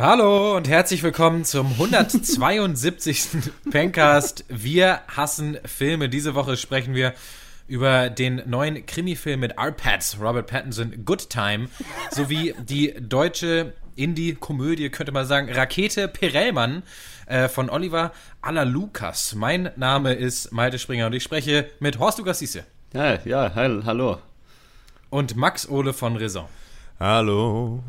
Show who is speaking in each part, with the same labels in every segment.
Speaker 1: Hallo und herzlich willkommen zum 172. Pencast. Wir hassen Filme. Diese Woche sprechen wir über den neuen Krimi-Film mit Arpads, Robert Pattinson, Good Time, sowie die deutsche Indie-Komödie, könnte man sagen, Rakete Perelmann äh, von Oliver Alalukas. Mein Name ist Malte Springer und ich spreche mit Horst Lukas Siese.
Speaker 2: Ja, ja, hallo.
Speaker 1: Und Max Ole von Raison.
Speaker 3: Hallo.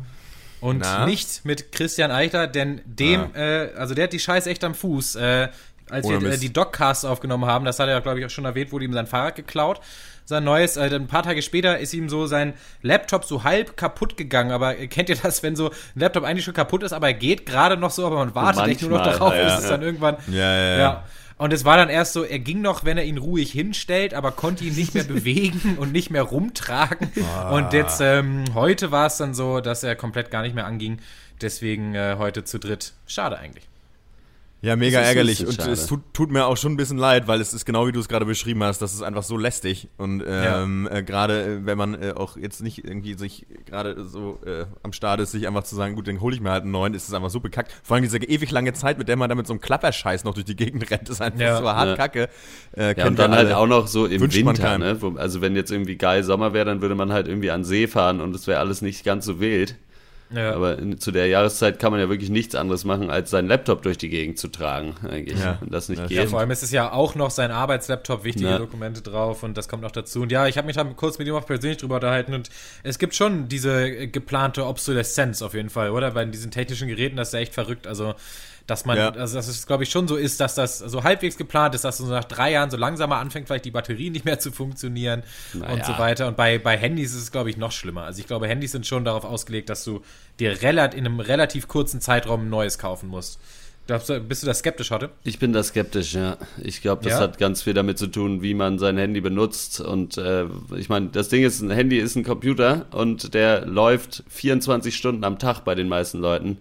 Speaker 1: Und Na? nicht mit Christian Eichler, denn dem, ah. äh, also der hat die Scheiße echt am Fuß. Äh, als Ohne wir äh, die Dogcasts aufgenommen haben, das hat er, glaube ich, auch schon erwähnt, wurde ihm sein Fahrrad geklaut. Sein neues, äh, ein paar Tage später ist ihm so sein Laptop so halb kaputt gegangen. Aber kennt ihr das, wenn so ein Laptop eigentlich schon kaputt ist, aber er geht gerade noch so, aber man wartet echt nur noch darauf, ja, bis es dann irgendwann.
Speaker 3: Ja, ja, ja. ja.
Speaker 1: Und es war dann erst so, er ging noch, wenn er ihn ruhig hinstellt, aber konnte ihn nicht mehr bewegen und nicht mehr rumtragen. Ah. Und jetzt, ähm, heute war es dann so, dass er komplett gar nicht mehr anging. Deswegen äh, heute zu dritt. Schade eigentlich.
Speaker 3: Ja, mega ärgerlich. Und schade. es tut, tut, mir auch schon ein bisschen leid, weil es ist genau wie du es gerade beschrieben hast, das ist einfach so lästig. Und ähm, ja. äh, gerade äh, wenn man äh, auch jetzt nicht irgendwie sich gerade so äh, am Start ist, sich einfach zu sagen, gut, dann hole ich mir halt einen neuen, ist es einfach so bekackt. Vor allem diese ewig lange Zeit, mit der man da mit so einem Klapperscheiß noch durch die Gegend rennt, ist einfach ja. so hart ja. kacke.
Speaker 2: Äh, ja, und dann halt auch noch so im Winter, ne? Also wenn jetzt irgendwie geil Sommer wäre, dann würde man halt irgendwie an See fahren und es wäre alles nicht ganz so wild. Ja. Aber in, zu der Jahreszeit kann man ja wirklich nichts anderes machen, als seinen Laptop durch die Gegend zu tragen, eigentlich. Ja. Und das nicht ja, geht. Ja,
Speaker 1: vor allem ist es ja auch noch sein Arbeitslaptop, wichtige ja. Dokumente drauf und das kommt noch dazu. Und ja, ich habe mich da kurz mit ihm auch persönlich drüber unterhalten und es gibt schon diese geplante Obsoleszenz auf jeden Fall, oder? Bei diesen technischen Geräten, das ist ja echt verrückt. Also dass man, ja. also dass es glaube ich schon so ist, dass das so halbwegs geplant ist, dass so nach drei Jahren so langsamer anfängt, vielleicht die Batterie nicht mehr zu funktionieren naja. und so weiter. Und bei, bei Handys ist es glaube ich noch schlimmer. Also ich glaube, Handys sind schon darauf ausgelegt, dass du dir relativ, in einem relativ kurzen Zeitraum ein neues kaufen musst. Bist du da skeptisch, heute?
Speaker 2: Ich bin da skeptisch, ja. Ich glaube, das ja? hat ganz viel damit zu tun, wie man sein Handy benutzt. Und äh, ich meine, das Ding ist, ein Handy ist ein Computer und der läuft 24 Stunden am Tag bei den meisten Leuten.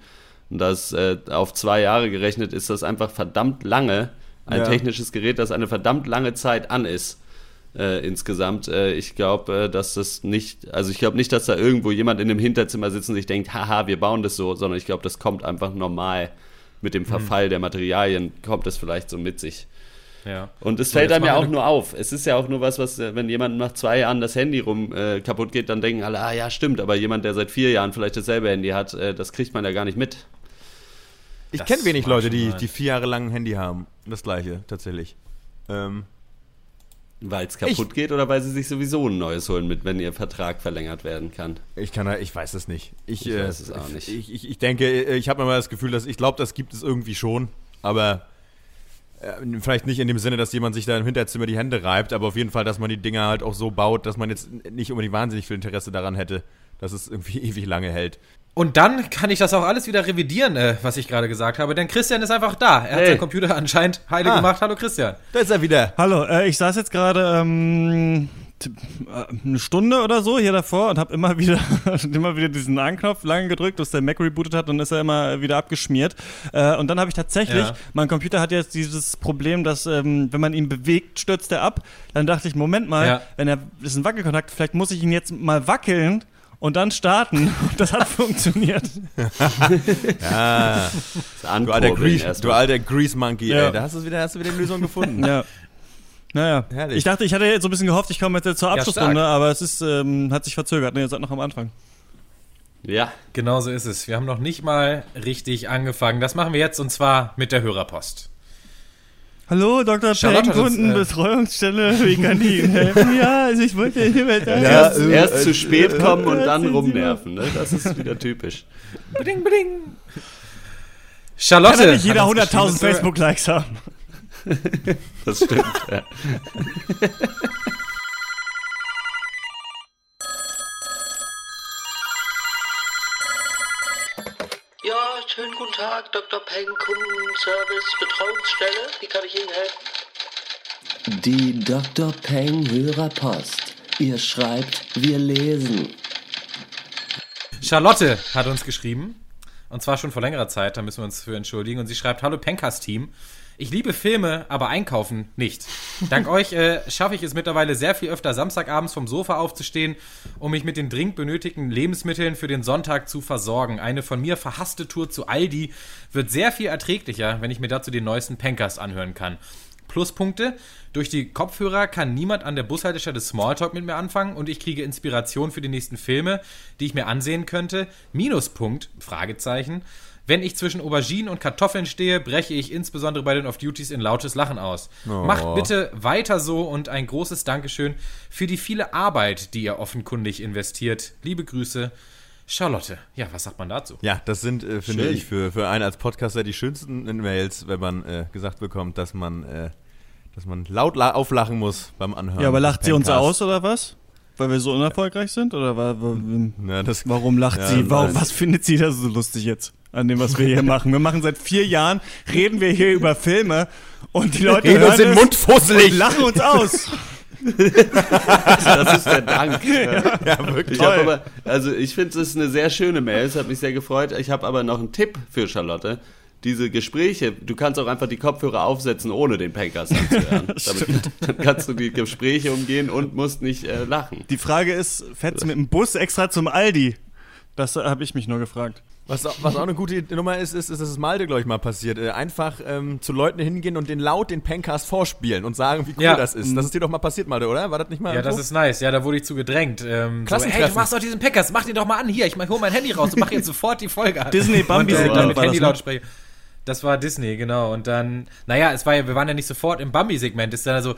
Speaker 2: Und das äh, auf zwei Jahre gerechnet ist das einfach verdammt lange. Ein ja. technisches Gerät, das eine verdammt lange Zeit an ist. Äh, insgesamt. Äh, ich glaube, äh, dass das nicht, also ich glaube nicht, dass da irgendwo jemand in dem Hinterzimmer sitzt und sich denkt, haha, wir bauen das so, sondern ich glaube, das kommt einfach normal mit dem mhm. Verfall mhm. der Materialien, kommt das vielleicht so mit sich. Ja. Und es fällt einem ja auch nur auf. Es ist ja auch nur was, was, äh, wenn jemand nach zwei Jahren das Handy rum äh, kaputt geht, dann denken alle, ah ja, stimmt, aber jemand, der seit vier Jahren vielleicht dasselbe Handy hat, äh, das kriegt man ja gar nicht mit.
Speaker 3: Ich kenne wenig Leute, die, die vier Jahre lang ein Handy haben. Das gleiche, tatsächlich. Ähm,
Speaker 2: weil es kaputt ich, geht oder weil sie sich sowieso ein neues holen, mit, wenn ihr Vertrag verlängert werden kann?
Speaker 3: Ich kann, ich weiß es nicht. Ich,
Speaker 2: ich weiß es auch nicht.
Speaker 3: Ich, ich, ich denke, ich habe immer das Gefühl, dass ich glaube, das gibt es irgendwie schon, aber äh, vielleicht nicht in dem Sinne, dass jemand sich da im Hinterzimmer die Hände reibt, aber auf jeden Fall, dass man die Dinger halt auch so baut, dass man jetzt nicht unbedingt wahnsinnig viel Interesse daran hätte, dass es irgendwie ewig lange hält.
Speaker 1: Und dann kann ich das auch alles wieder revidieren, äh, was ich gerade gesagt habe, denn Christian ist einfach da. Er hat seinen Computer anscheinend heile ah, gemacht. Hallo Christian.
Speaker 3: Da ist er wieder.
Speaker 4: Hallo, äh, ich saß jetzt gerade ähm, äh, eine Stunde oder so hier davor und habe immer wieder immer wieder diesen Anknopf lange gedrückt, bis der Mac rebootet hat und ist er immer wieder abgeschmiert. Äh, und dann habe ich tatsächlich, ja. mein Computer hat jetzt dieses Problem, dass ähm, wenn man ihn bewegt, stürzt er ab. Dann dachte ich, Moment mal, ja. wenn er das ist ein Wackelkontakt, vielleicht muss ich ihn jetzt mal wackeln und dann starten. Das hat funktioniert.
Speaker 3: ja. Du alter, Grease, du alter Grease Monkey, ja. ey. Da hast du wieder, hast du wieder eine Lösung gefunden.
Speaker 4: Ja. Naja. Herrlich. Ich dachte, ich hatte jetzt so ein bisschen gehofft, ich komme jetzt zur Abschlussrunde, ja, aber es ist, ähm, hat sich verzögert. Ne, ihr seid noch am Anfang.
Speaker 1: Ja. Genau so ist es. Wir haben noch nicht mal richtig angefangen. Das machen wir jetzt und zwar mit der Hörerpost.
Speaker 4: Hallo, Dr. Peng, Kundenbetreuungsstelle, äh, wie kann ich Ihnen helfen? Ja, also ich wollte hier mit
Speaker 2: ja, erst, äh, erst äh, zu spät äh, kommen und dann rumnerven, ne? Das ist wieder typisch.
Speaker 1: Bling, bling. Charlotte.
Speaker 4: Kann ja nicht jeder 100.000 Facebook-Likes haben.
Speaker 2: das stimmt, ja.
Speaker 5: schönen guten Tag, Dr. Peng, Kundenservice, Betreuungsstelle. Wie kann ich Ihnen helfen?
Speaker 6: Die Dr. Peng Hörerpost. Ihr schreibt, wir lesen.
Speaker 1: Charlotte hat uns geschrieben. Und zwar schon vor längerer Zeit, da müssen wir uns für entschuldigen. Und sie schreibt: Hallo Pencast-Team. Ich liebe Filme, aber einkaufen nicht. Dank euch äh, schaffe ich es mittlerweile sehr viel öfter, Samstagabends vom Sofa aufzustehen, um mich mit den dringend benötigten Lebensmitteln für den Sonntag zu versorgen. Eine von mir verhasste Tour zu Aldi wird sehr viel erträglicher, wenn ich mir dazu den neuesten Pankers anhören kann. Pluspunkte. Durch die Kopfhörer kann niemand an der Bushaltestelle Smalltalk mit mir anfangen und ich kriege Inspiration für die nächsten Filme, die ich mir ansehen könnte. Minuspunkt, Fragezeichen. Wenn ich zwischen Auberginen und Kartoffeln stehe, breche ich insbesondere bei den Off-Duties in lautes Lachen aus. Oh. Macht bitte weiter so und ein großes Dankeschön für die viele Arbeit, die ihr offenkundig investiert. Liebe Grüße, Charlotte. Ja, was sagt man dazu?
Speaker 3: Ja, das sind, äh, finde ich, für, für einen als Podcaster die schönsten Mails, wenn man äh, gesagt bekommt, dass man, äh, dass man laut auflachen muss beim Anhören.
Speaker 4: Ja, aber lacht sie uns aus oder was? Weil wir so unerfolgreich sind? Oder war, war, ja, das, warum lacht ja, sie? Warum, was findet sie da so lustig jetzt? An dem, was wir hier machen. Wir machen seit vier Jahren, reden wir hier über Filme und die Leute
Speaker 3: reden uns Mund fusselig.
Speaker 4: und lachen uns aus.
Speaker 2: das ist der Dank. Ja, ja wirklich. Ich aber, also ich finde, es ist eine sehr schöne Mail. Es hat mich sehr gefreut. Ich habe aber noch einen Tipp für Charlotte. Diese Gespräche, du kannst auch einfach die Kopfhörer aufsetzen, ohne den Pankers anzuhören. Damit, dann kannst du die Gespräche umgehen und musst nicht äh, lachen.
Speaker 4: Die Frage ist, fährst du mit dem Bus extra zum Aldi? Das habe ich mich nur gefragt.
Speaker 3: Was, was auch eine gute Nummer ist, ist, ist dass es Malte, glaube ich, mal passiert. Äh, einfach ähm, zu Leuten hingehen und den laut den Pencast vorspielen und sagen, wie cool ja. das ist. Das ist dir doch mal passiert, Malte, oder? War das nicht mal?
Speaker 1: Ja, das ist nice. Ja, da wurde ich zu gedrängt. Ähm, so, hey, du machst doch diesen Pencast, mach den doch mal an. Hier, ich hol mein Handy raus und mach jetzt sofort die Folge an.
Speaker 4: Disney Bambi und,
Speaker 1: äh, mit Handy-Lautsprecher. Das war Disney, genau. Und dann, naja, es war ja, wir waren ja nicht sofort im Bambi-Segment. Ist dann also,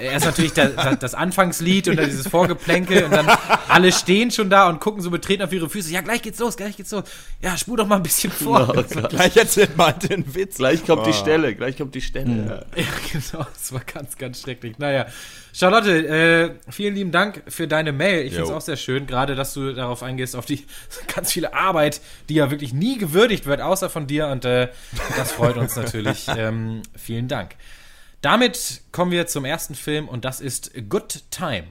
Speaker 1: erst natürlich das, das Anfangslied und dann dieses Vorgeplänkel und dann alle stehen schon da und gucken so betreten auf ihre Füße. Ja, gleich geht's los, gleich geht's los. Ja, spul doch mal ein bisschen vor.
Speaker 3: No, gleich erzählt mal den Witz.
Speaker 2: Gleich kommt oh. die Stelle, gleich kommt die Stelle.
Speaker 1: Ja. ja, genau. Das war ganz, ganz schrecklich. Naja, Charlotte, äh, vielen lieben Dank für deine Mail. Ich finde es auch sehr schön, gerade dass du darauf eingehst, auf die ganz viele Arbeit, die ja wirklich nie gewürdigt wird, außer von dir. Und äh, das freut uns natürlich. Ähm, vielen Dank. Damit kommen wir zum ersten Film und das ist Good Time.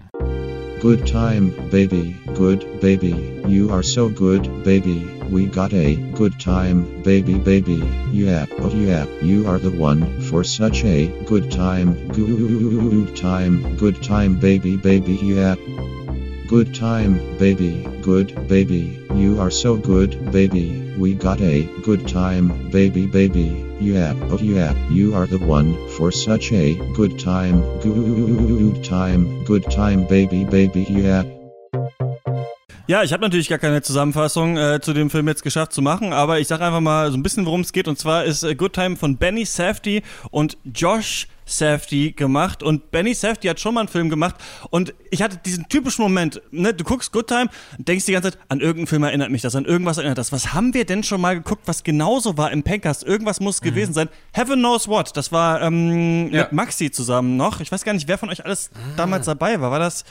Speaker 7: Good time, baby, good baby, you are so good, baby, we got a good time, baby, baby, yeah, oh yeah, you are the one for such a good time, good time, good time, baby, baby, yeah. Good time, baby, good baby, you are so good, baby, we got a good time, baby, baby, yeah, oh yeah, you are the one for such a good time, good time, good time, baby, baby, yeah.
Speaker 4: Ja, ich habe natürlich gar keine Zusammenfassung äh, zu dem Film jetzt geschafft zu machen, aber ich sage einfach mal so ein bisschen, worum es geht. Und zwar ist äh, Good Time von Benny Safdie und Josh Safdie gemacht und Benny Safdie hat schon mal einen Film gemacht und ich hatte diesen typischen Moment, ne, du guckst Good Time und denkst die ganze Zeit, an irgendeinen Film erinnert mich das, an irgendwas erinnert das. Was haben wir denn schon mal geguckt, was genauso war im Pencast? Irgendwas muss mhm. gewesen sein. Heaven Knows What, das war ähm, ja. mit Maxi zusammen noch. Ich weiß gar nicht, wer von euch alles ah. damals dabei war. War das...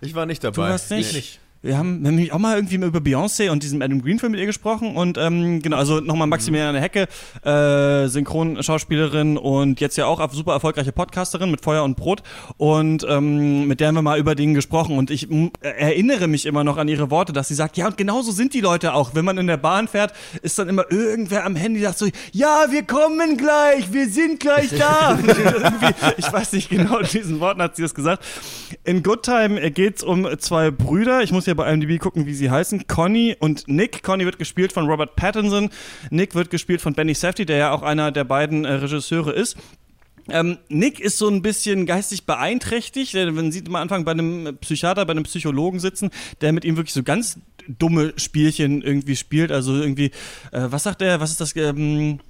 Speaker 3: Ich war nicht dabei.
Speaker 4: Du warst nicht? nicht. Wir haben, wir haben auch mal irgendwie über Beyoncé und diesem Adam Green Film mit ihr gesprochen und ähm, genau, also nochmal Maximiliane Hecke, äh, Synchronschauspielerin und jetzt ja auch super erfolgreiche Podcasterin mit Feuer und Brot und ähm, mit der haben wir mal über Dinge gesprochen und ich erinnere mich immer noch an ihre Worte, dass sie sagt, ja und genauso sind die Leute auch, wenn man in der Bahn fährt, ist dann immer irgendwer am Handy, sagt so, ja, wir kommen gleich, wir sind gleich da. ich weiß nicht genau, diesen Worten hat sie das gesagt. In Good Time geht's um zwei Brüder, ich muss ja bei IMDb gucken, wie sie heißen. Conny und Nick. Conny wird gespielt von Robert Pattinson. Nick wird gespielt von Benny Safdie, der ja auch einer der beiden äh, Regisseure ist. Ähm, Nick ist so ein bisschen geistig beeinträchtigt. Man sieht immer Anfang bei einem Psychiater, bei einem Psychologen sitzen, der mit ihm wirklich so ganz dumme Spielchen irgendwie spielt. Also irgendwie, äh, was sagt er? Was ist das? Ähm,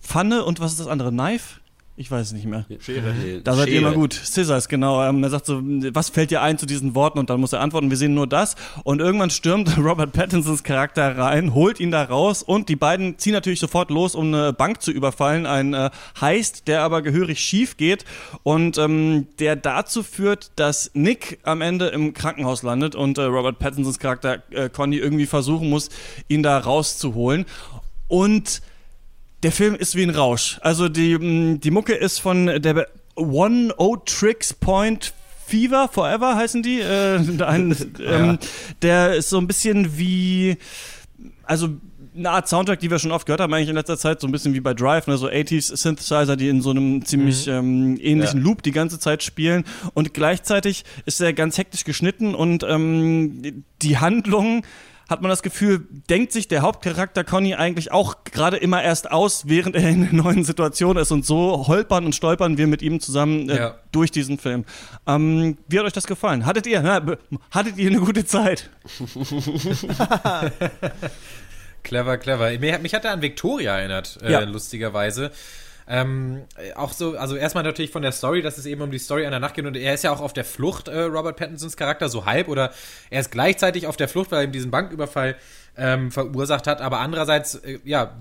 Speaker 4: Pfanne und was ist das andere? Knife? Ich weiß es nicht mehr. Schere. Da seid ihr immer gut. Scissors, genau. Ähm, er sagt so, was fällt dir ein zu diesen Worten? Und dann muss er antworten, wir sehen nur das. Und irgendwann stürmt Robert Pattinsons Charakter rein, holt ihn da raus und die beiden ziehen natürlich sofort los, um eine Bank zu überfallen. Ein äh, Heist, der aber gehörig schief geht und ähm, der dazu führt, dass Nick am Ende im Krankenhaus landet und äh, Robert Pattinsons Charakter äh, Conny irgendwie versuchen muss, ihn da rauszuholen. Und der Film ist wie ein Rausch. Also die, mm, die Mucke ist von der One O Tricks Point Fever Forever heißen die. Äh, ein, ähm, Der ist so ein bisschen wie, also eine Art Soundtrack, die wir schon oft gehört haben, eigentlich in letzter Zeit, so ein bisschen wie bei Drive, ne, so 80s Synthesizer, die in so einem ziemlich mhm. ähm, ähnlichen ja. Loop die ganze Zeit spielen. Und gleichzeitig ist er ganz hektisch geschnitten und ähm, die Handlung hat man das Gefühl, denkt sich der Hauptcharakter Conny eigentlich auch gerade immer erst aus, während er in einer neuen Situation ist. Und so holpern und stolpern wir mit ihm zusammen äh, ja. durch diesen Film. Ähm, wie hat euch das gefallen? Hattet ihr, na, hattet ihr eine gute Zeit?
Speaker 1: clever, clever. Mich, hat er an Victoria erinnert, äh, ja. lustigerweise. Ähm, auch so, also erstmal natürlich von der Story, dass es eben um die Story einer Nacht geht und er ist ja auch auf der Flucht, äh, Robert Pattinsons Charakter, so halb oder er ist gleichzeitig auf der Flucht, weil er eben diesen Banküberfall ähm, verursacht hat, aber andererseits, äh, ja,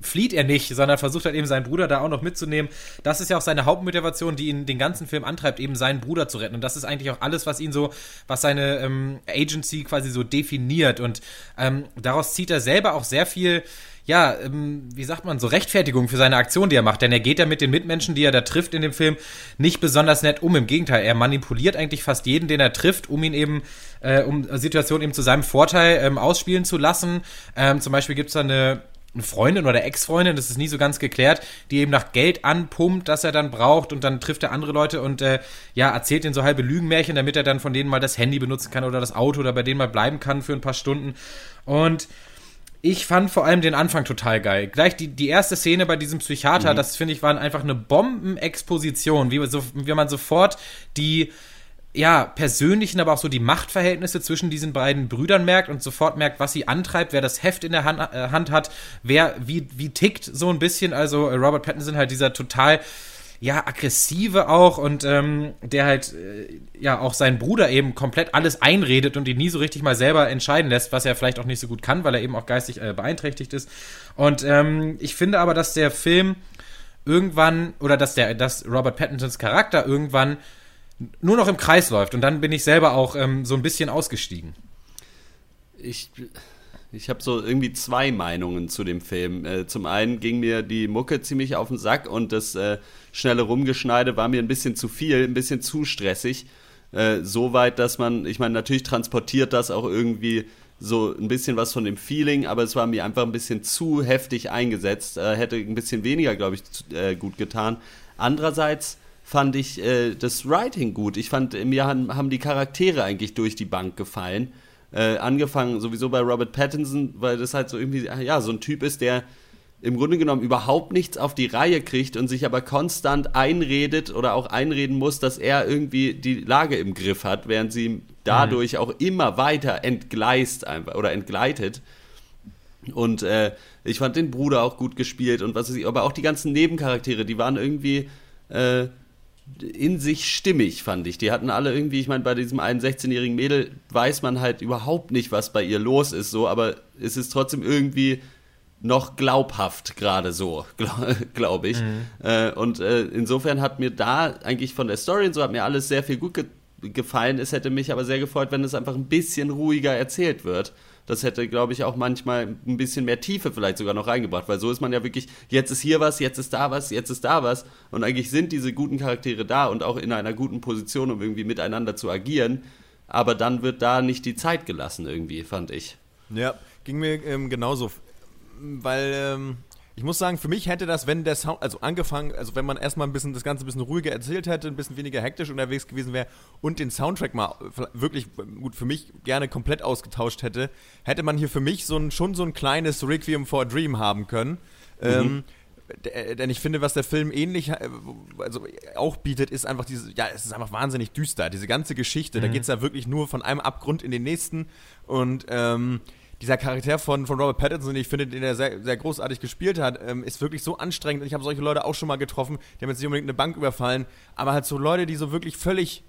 Speaker 1: flieht er nicht, sondern versucht halt eben seinen Bruder da auch noch mitzunehmen. Das ist ja auch seine Hauptmotivation, die ihn den ganzen Film antreibt, eben seinen Bruder zu retten. Und das ist eigentlich auch alles, was ihn so, was seine ähm, Agency quasi so definiert. Und ähm, daraus zieht er selber auch sehr viel ja, ähm, wie sagt man, so Rechtfertigung für seine Aktion, die er macht. Denn er geht ja mit den Mitmenschen, die er da trifft in dem Film, nicht besonders nett um. Im Gegenteil, er manipuliert eigentlich fast jeden, den er trifft, um ihn eben, äh, um Situationen eben zu seinem Vorteil ähm, ausspielen zu lassen. Ähm, zum Beispiel gibt es da eine eine Freundin oder Ex-Freundin, das ist nie so ganz geklärt, die eben nach Geld anpumpt, das er dann braucht und dann trifft er andere Leute und äh, ja, erzählt ihnen so halbe Lügenmärchen, damit er dann von denen mal das Handy benutzen kann oder das Auto oder bei denen mal bleiben kann für ein paar Stunden. Und ich fand vor allem den Anfang total geil. Gleich die, die erste Szene bei diesem Psychiater, mhm. das finde ich, war einfach eine Bombenexposition, wie, so, wie man sofort die ja, persönlichen, aber auch so die Machtverhältnisse zwischen diesen beiden Brüdern merkt und sofort merkt, was sie antreibt, wer das Heft in der Hand, äh, Hand hat, wer wie, wie tickt so ein bisschen. Also äh, Robert Pattinson halt dieser total ja, aggressive auch und ähm, der halt äh, ja auch seinen Bruder eben komplett alles einredet und ihn nie so richtig mal selber entscheiden lässt, was er vielleicht auch nicht so gut kann, weil er eben auch geistig äh, beeinträchtigt ist. Und ähm, ich finde aber, dass der Film irgendwann oder dass der, dass Robert Pattinsons Charakter irgendwann nur noch im Kreis läuft und dann bin ich selber auch ähm, so ein bisschen ausgestiegen.
Speaker 2: Ich ich habe so irgendwie zwei Meinungen zu dem Film. Äh, zum einen ging mir die Mucke ziemlich auf den Sack und das äh, schnelle Rumgeschneide war mir ein bisschen zu viel, ein bisschen zu stressig. Äh, so weit, dass man, ich meine, natürlich transportiert das auch irgendwie so ein bisschen was von dem Feeling, aber es war mir einfach ein bisschen zu heftig eingesetzt. Äh, hätte ein bisschen weniger, glaube ich, äh, gut getan. Andererseits fand ich äh, das Writing gut. Ich fand, mir haben, haben die Charaktere eigentlich durch die Bank gefallen. Äh, angefangen sowieso bei Robert Pattinson, weil das halt so irgendwie, ja, so ein Typ ist, der im Grunde genommen überhaupt nichts auf die Reihe kriegt und sich aber konstant einredet oder auch einreden muss, dass er irgendwie die Lage im Griff hat, während sie dadurch mhm. auch immer weiter entgleist einfach oder entgleitet. Und äh, ich fand den Bruder auch gut gespielt und was weiß ich, aber auch die ganzen Nebencharaktere, die waren irgendwie äh, in sich stimmig, fand ich. Die hatten alle irgendwie, ich meine, bei diesem einen 16-jährigen Mädel weiß man halt überhaupt nicht, was bei ihr los ist, so, aber es ist trotzdem irgendwie noch glaubhaft gerade so, glaube glaub ich. Mhm. Äh, und äh, insofern hat mir da eigentlich von der Story und so hat mir alles sehr viel gut ge gefallen. Es hätte mich aber sehr gefreut, wenn es einfach ein bisschen ruhiger erzählt wird. Das hätte, glaube ich, auch manchmal ein bisschen mehr Tiefe vielleicht sogar noch reingebracht, weil so ist man ja wirklich, jetzt ist hier was, jetzt ist da was, jetzt ist da was. Und eigentlich sind diese guten Charaktere da und auch in einer guten Position, um irgendwie miteinander zu agieren. Aber dann wird da nicht die Zeit gelassen, irgendwie, fand ich.
Speaker 3: Ja, ging mir ähm, genauso. Weil ähm, ich muss sagen, für mich hätte das, wenn der Sound, also angefangen, also wenn man erstmal ein bisschen das Ganze ein bisschen ruhiger erzählt hätte, ein bisschen weniger hektisch unterwegs gewesen wäre und den Soundtrack mal wirklich gut für mich gerne komplett ausgetauscht hätte, hätte man hier für mich so ein, schon so ein kleines Requiem for a Dream haben können. Mhm. Ähm, denn ich finde, was der Film ähnlich, äh, also auch bietet, ist einfach diese, ja, es ist einfach wahnsinnig düster. Diese ganze Geschichte, mhm. da geht es ja wirklich nur von einem Abgrund in den nächsten und ähm, dieser Charakter von, von Robert Pattinson, ich finde, den er sehr, sehr großartig gespielt hat, ähm, ist wirklich so anstrengend. Und ich habe solche Leute auch schon mal getroffen, die haben jetzt nicht unbedingt eine Bank überfallen, aber halt so Leute, die so wirklich völlig,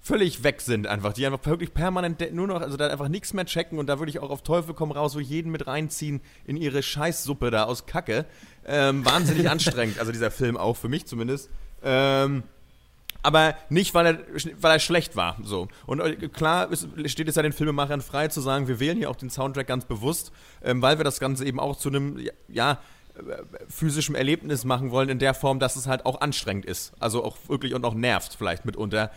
Speaker 3: völlig weg sind einfach, die einfach wirklich permanent nur noch, also da einfach nichts mehr checken und da würde ich auch auf Teufel komm raus, wo jeden mit reinziehen in ihre Scheißsuppe da aus Kacke. Ähm, wahnsinnig anstrengend, also dieser Film auch, für mich zumindest. Ähm, aber nicht, weil er, weil er schlecht war. So. Und äh, klar ist, steht es ja den Filmemachern frei zu sagen, wir wählen hier auch den Soundtrack ganz bewusst, ähm, weil wir das Ganze eben auch zu einem, ja, äh, physischem Erlebnis machen wollen, in der Form, dass es halt auch anstrengend ist. Also auch wirklich und auch nervt vielleicht mitunter.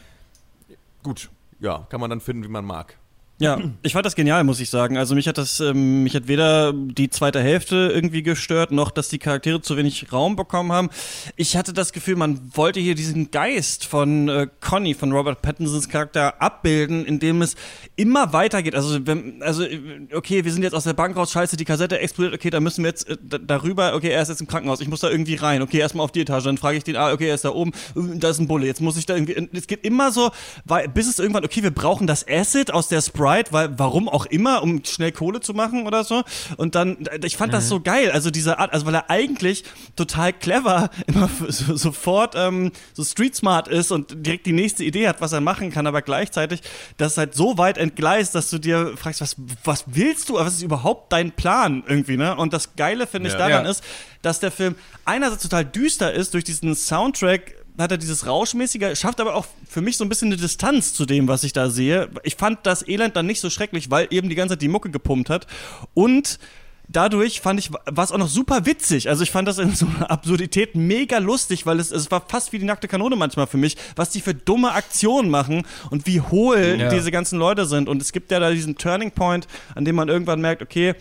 Speaker 3: Gut, ja, kann man dann finden, wie man mag.
Speaker 4: Ja, ich fand das genial, muss ich sagen. Also mich hat das, ähm, mich hat weder die zweite Hälfte irgendwie gestört, noch dass die Charaktere zu wenig Raum bekommen haben. Ich hatte das Gefühl, man wollte hier diesen Geist von äh, Conny, von Robert Pattinsons Charakter abbilden, indem es immer weitergeht. Also, wenn, also okay, wir sind jetzt aus der Bank raus, scheiße, die Kassette explodiert, okay, da müssen wir jetzt äh, darüber, okay, er ist jetzt im Krankenhaus, ich muss da irgendwie rein, okay, erstmal auf die Etage, dann frage ich den, ah, okay, er ist da oben, da ist ein Bulle, jetzt muss ich da irgendwie, es geht immer so, weil, bis es irgendwann, okay, wir brauchen das Acid aus der Sprite Sprite, weil warum auch immer, um schnell Kohle zu machen oder so. Und dann, ich fand mhm. das so geil, also diese Art, also weil er eigentlich total clever immer so, sofort ähm, so street smart ist und direkt die nächste Idee hat, was er machen kann, aber gleichzeitig das halt so weit entgleist, dass du dir fragst, was, was willst du, was ist überhaupt dein Plan irgendwie, ne? Und das Geile finde ich ja, daran ja. ist, dass der Film einerseits total düster ist durch diesen Soundtrack hat er dieses Rauschmäßige, schafft aber auch für mich so ein bisschen eine Distanz zu dem, was ich da sehe. Ich fand das Elend dann nicht so schrecklich, weil eben die ganze Zeit die Mucke gepumpt hat. Und dadurch fand ich, war es auch noch super witzig. Also ich fand das in so einer Absurdität mega lustig, weil es, es war fast wie die nackte Kanone manchmal für mich, was die für dumme Aktionen machen und wie hohl ja. diese ganzen Leute sind. Und es gibt ja da diesen Turning Point, an dem man irgendwann merkt, okay,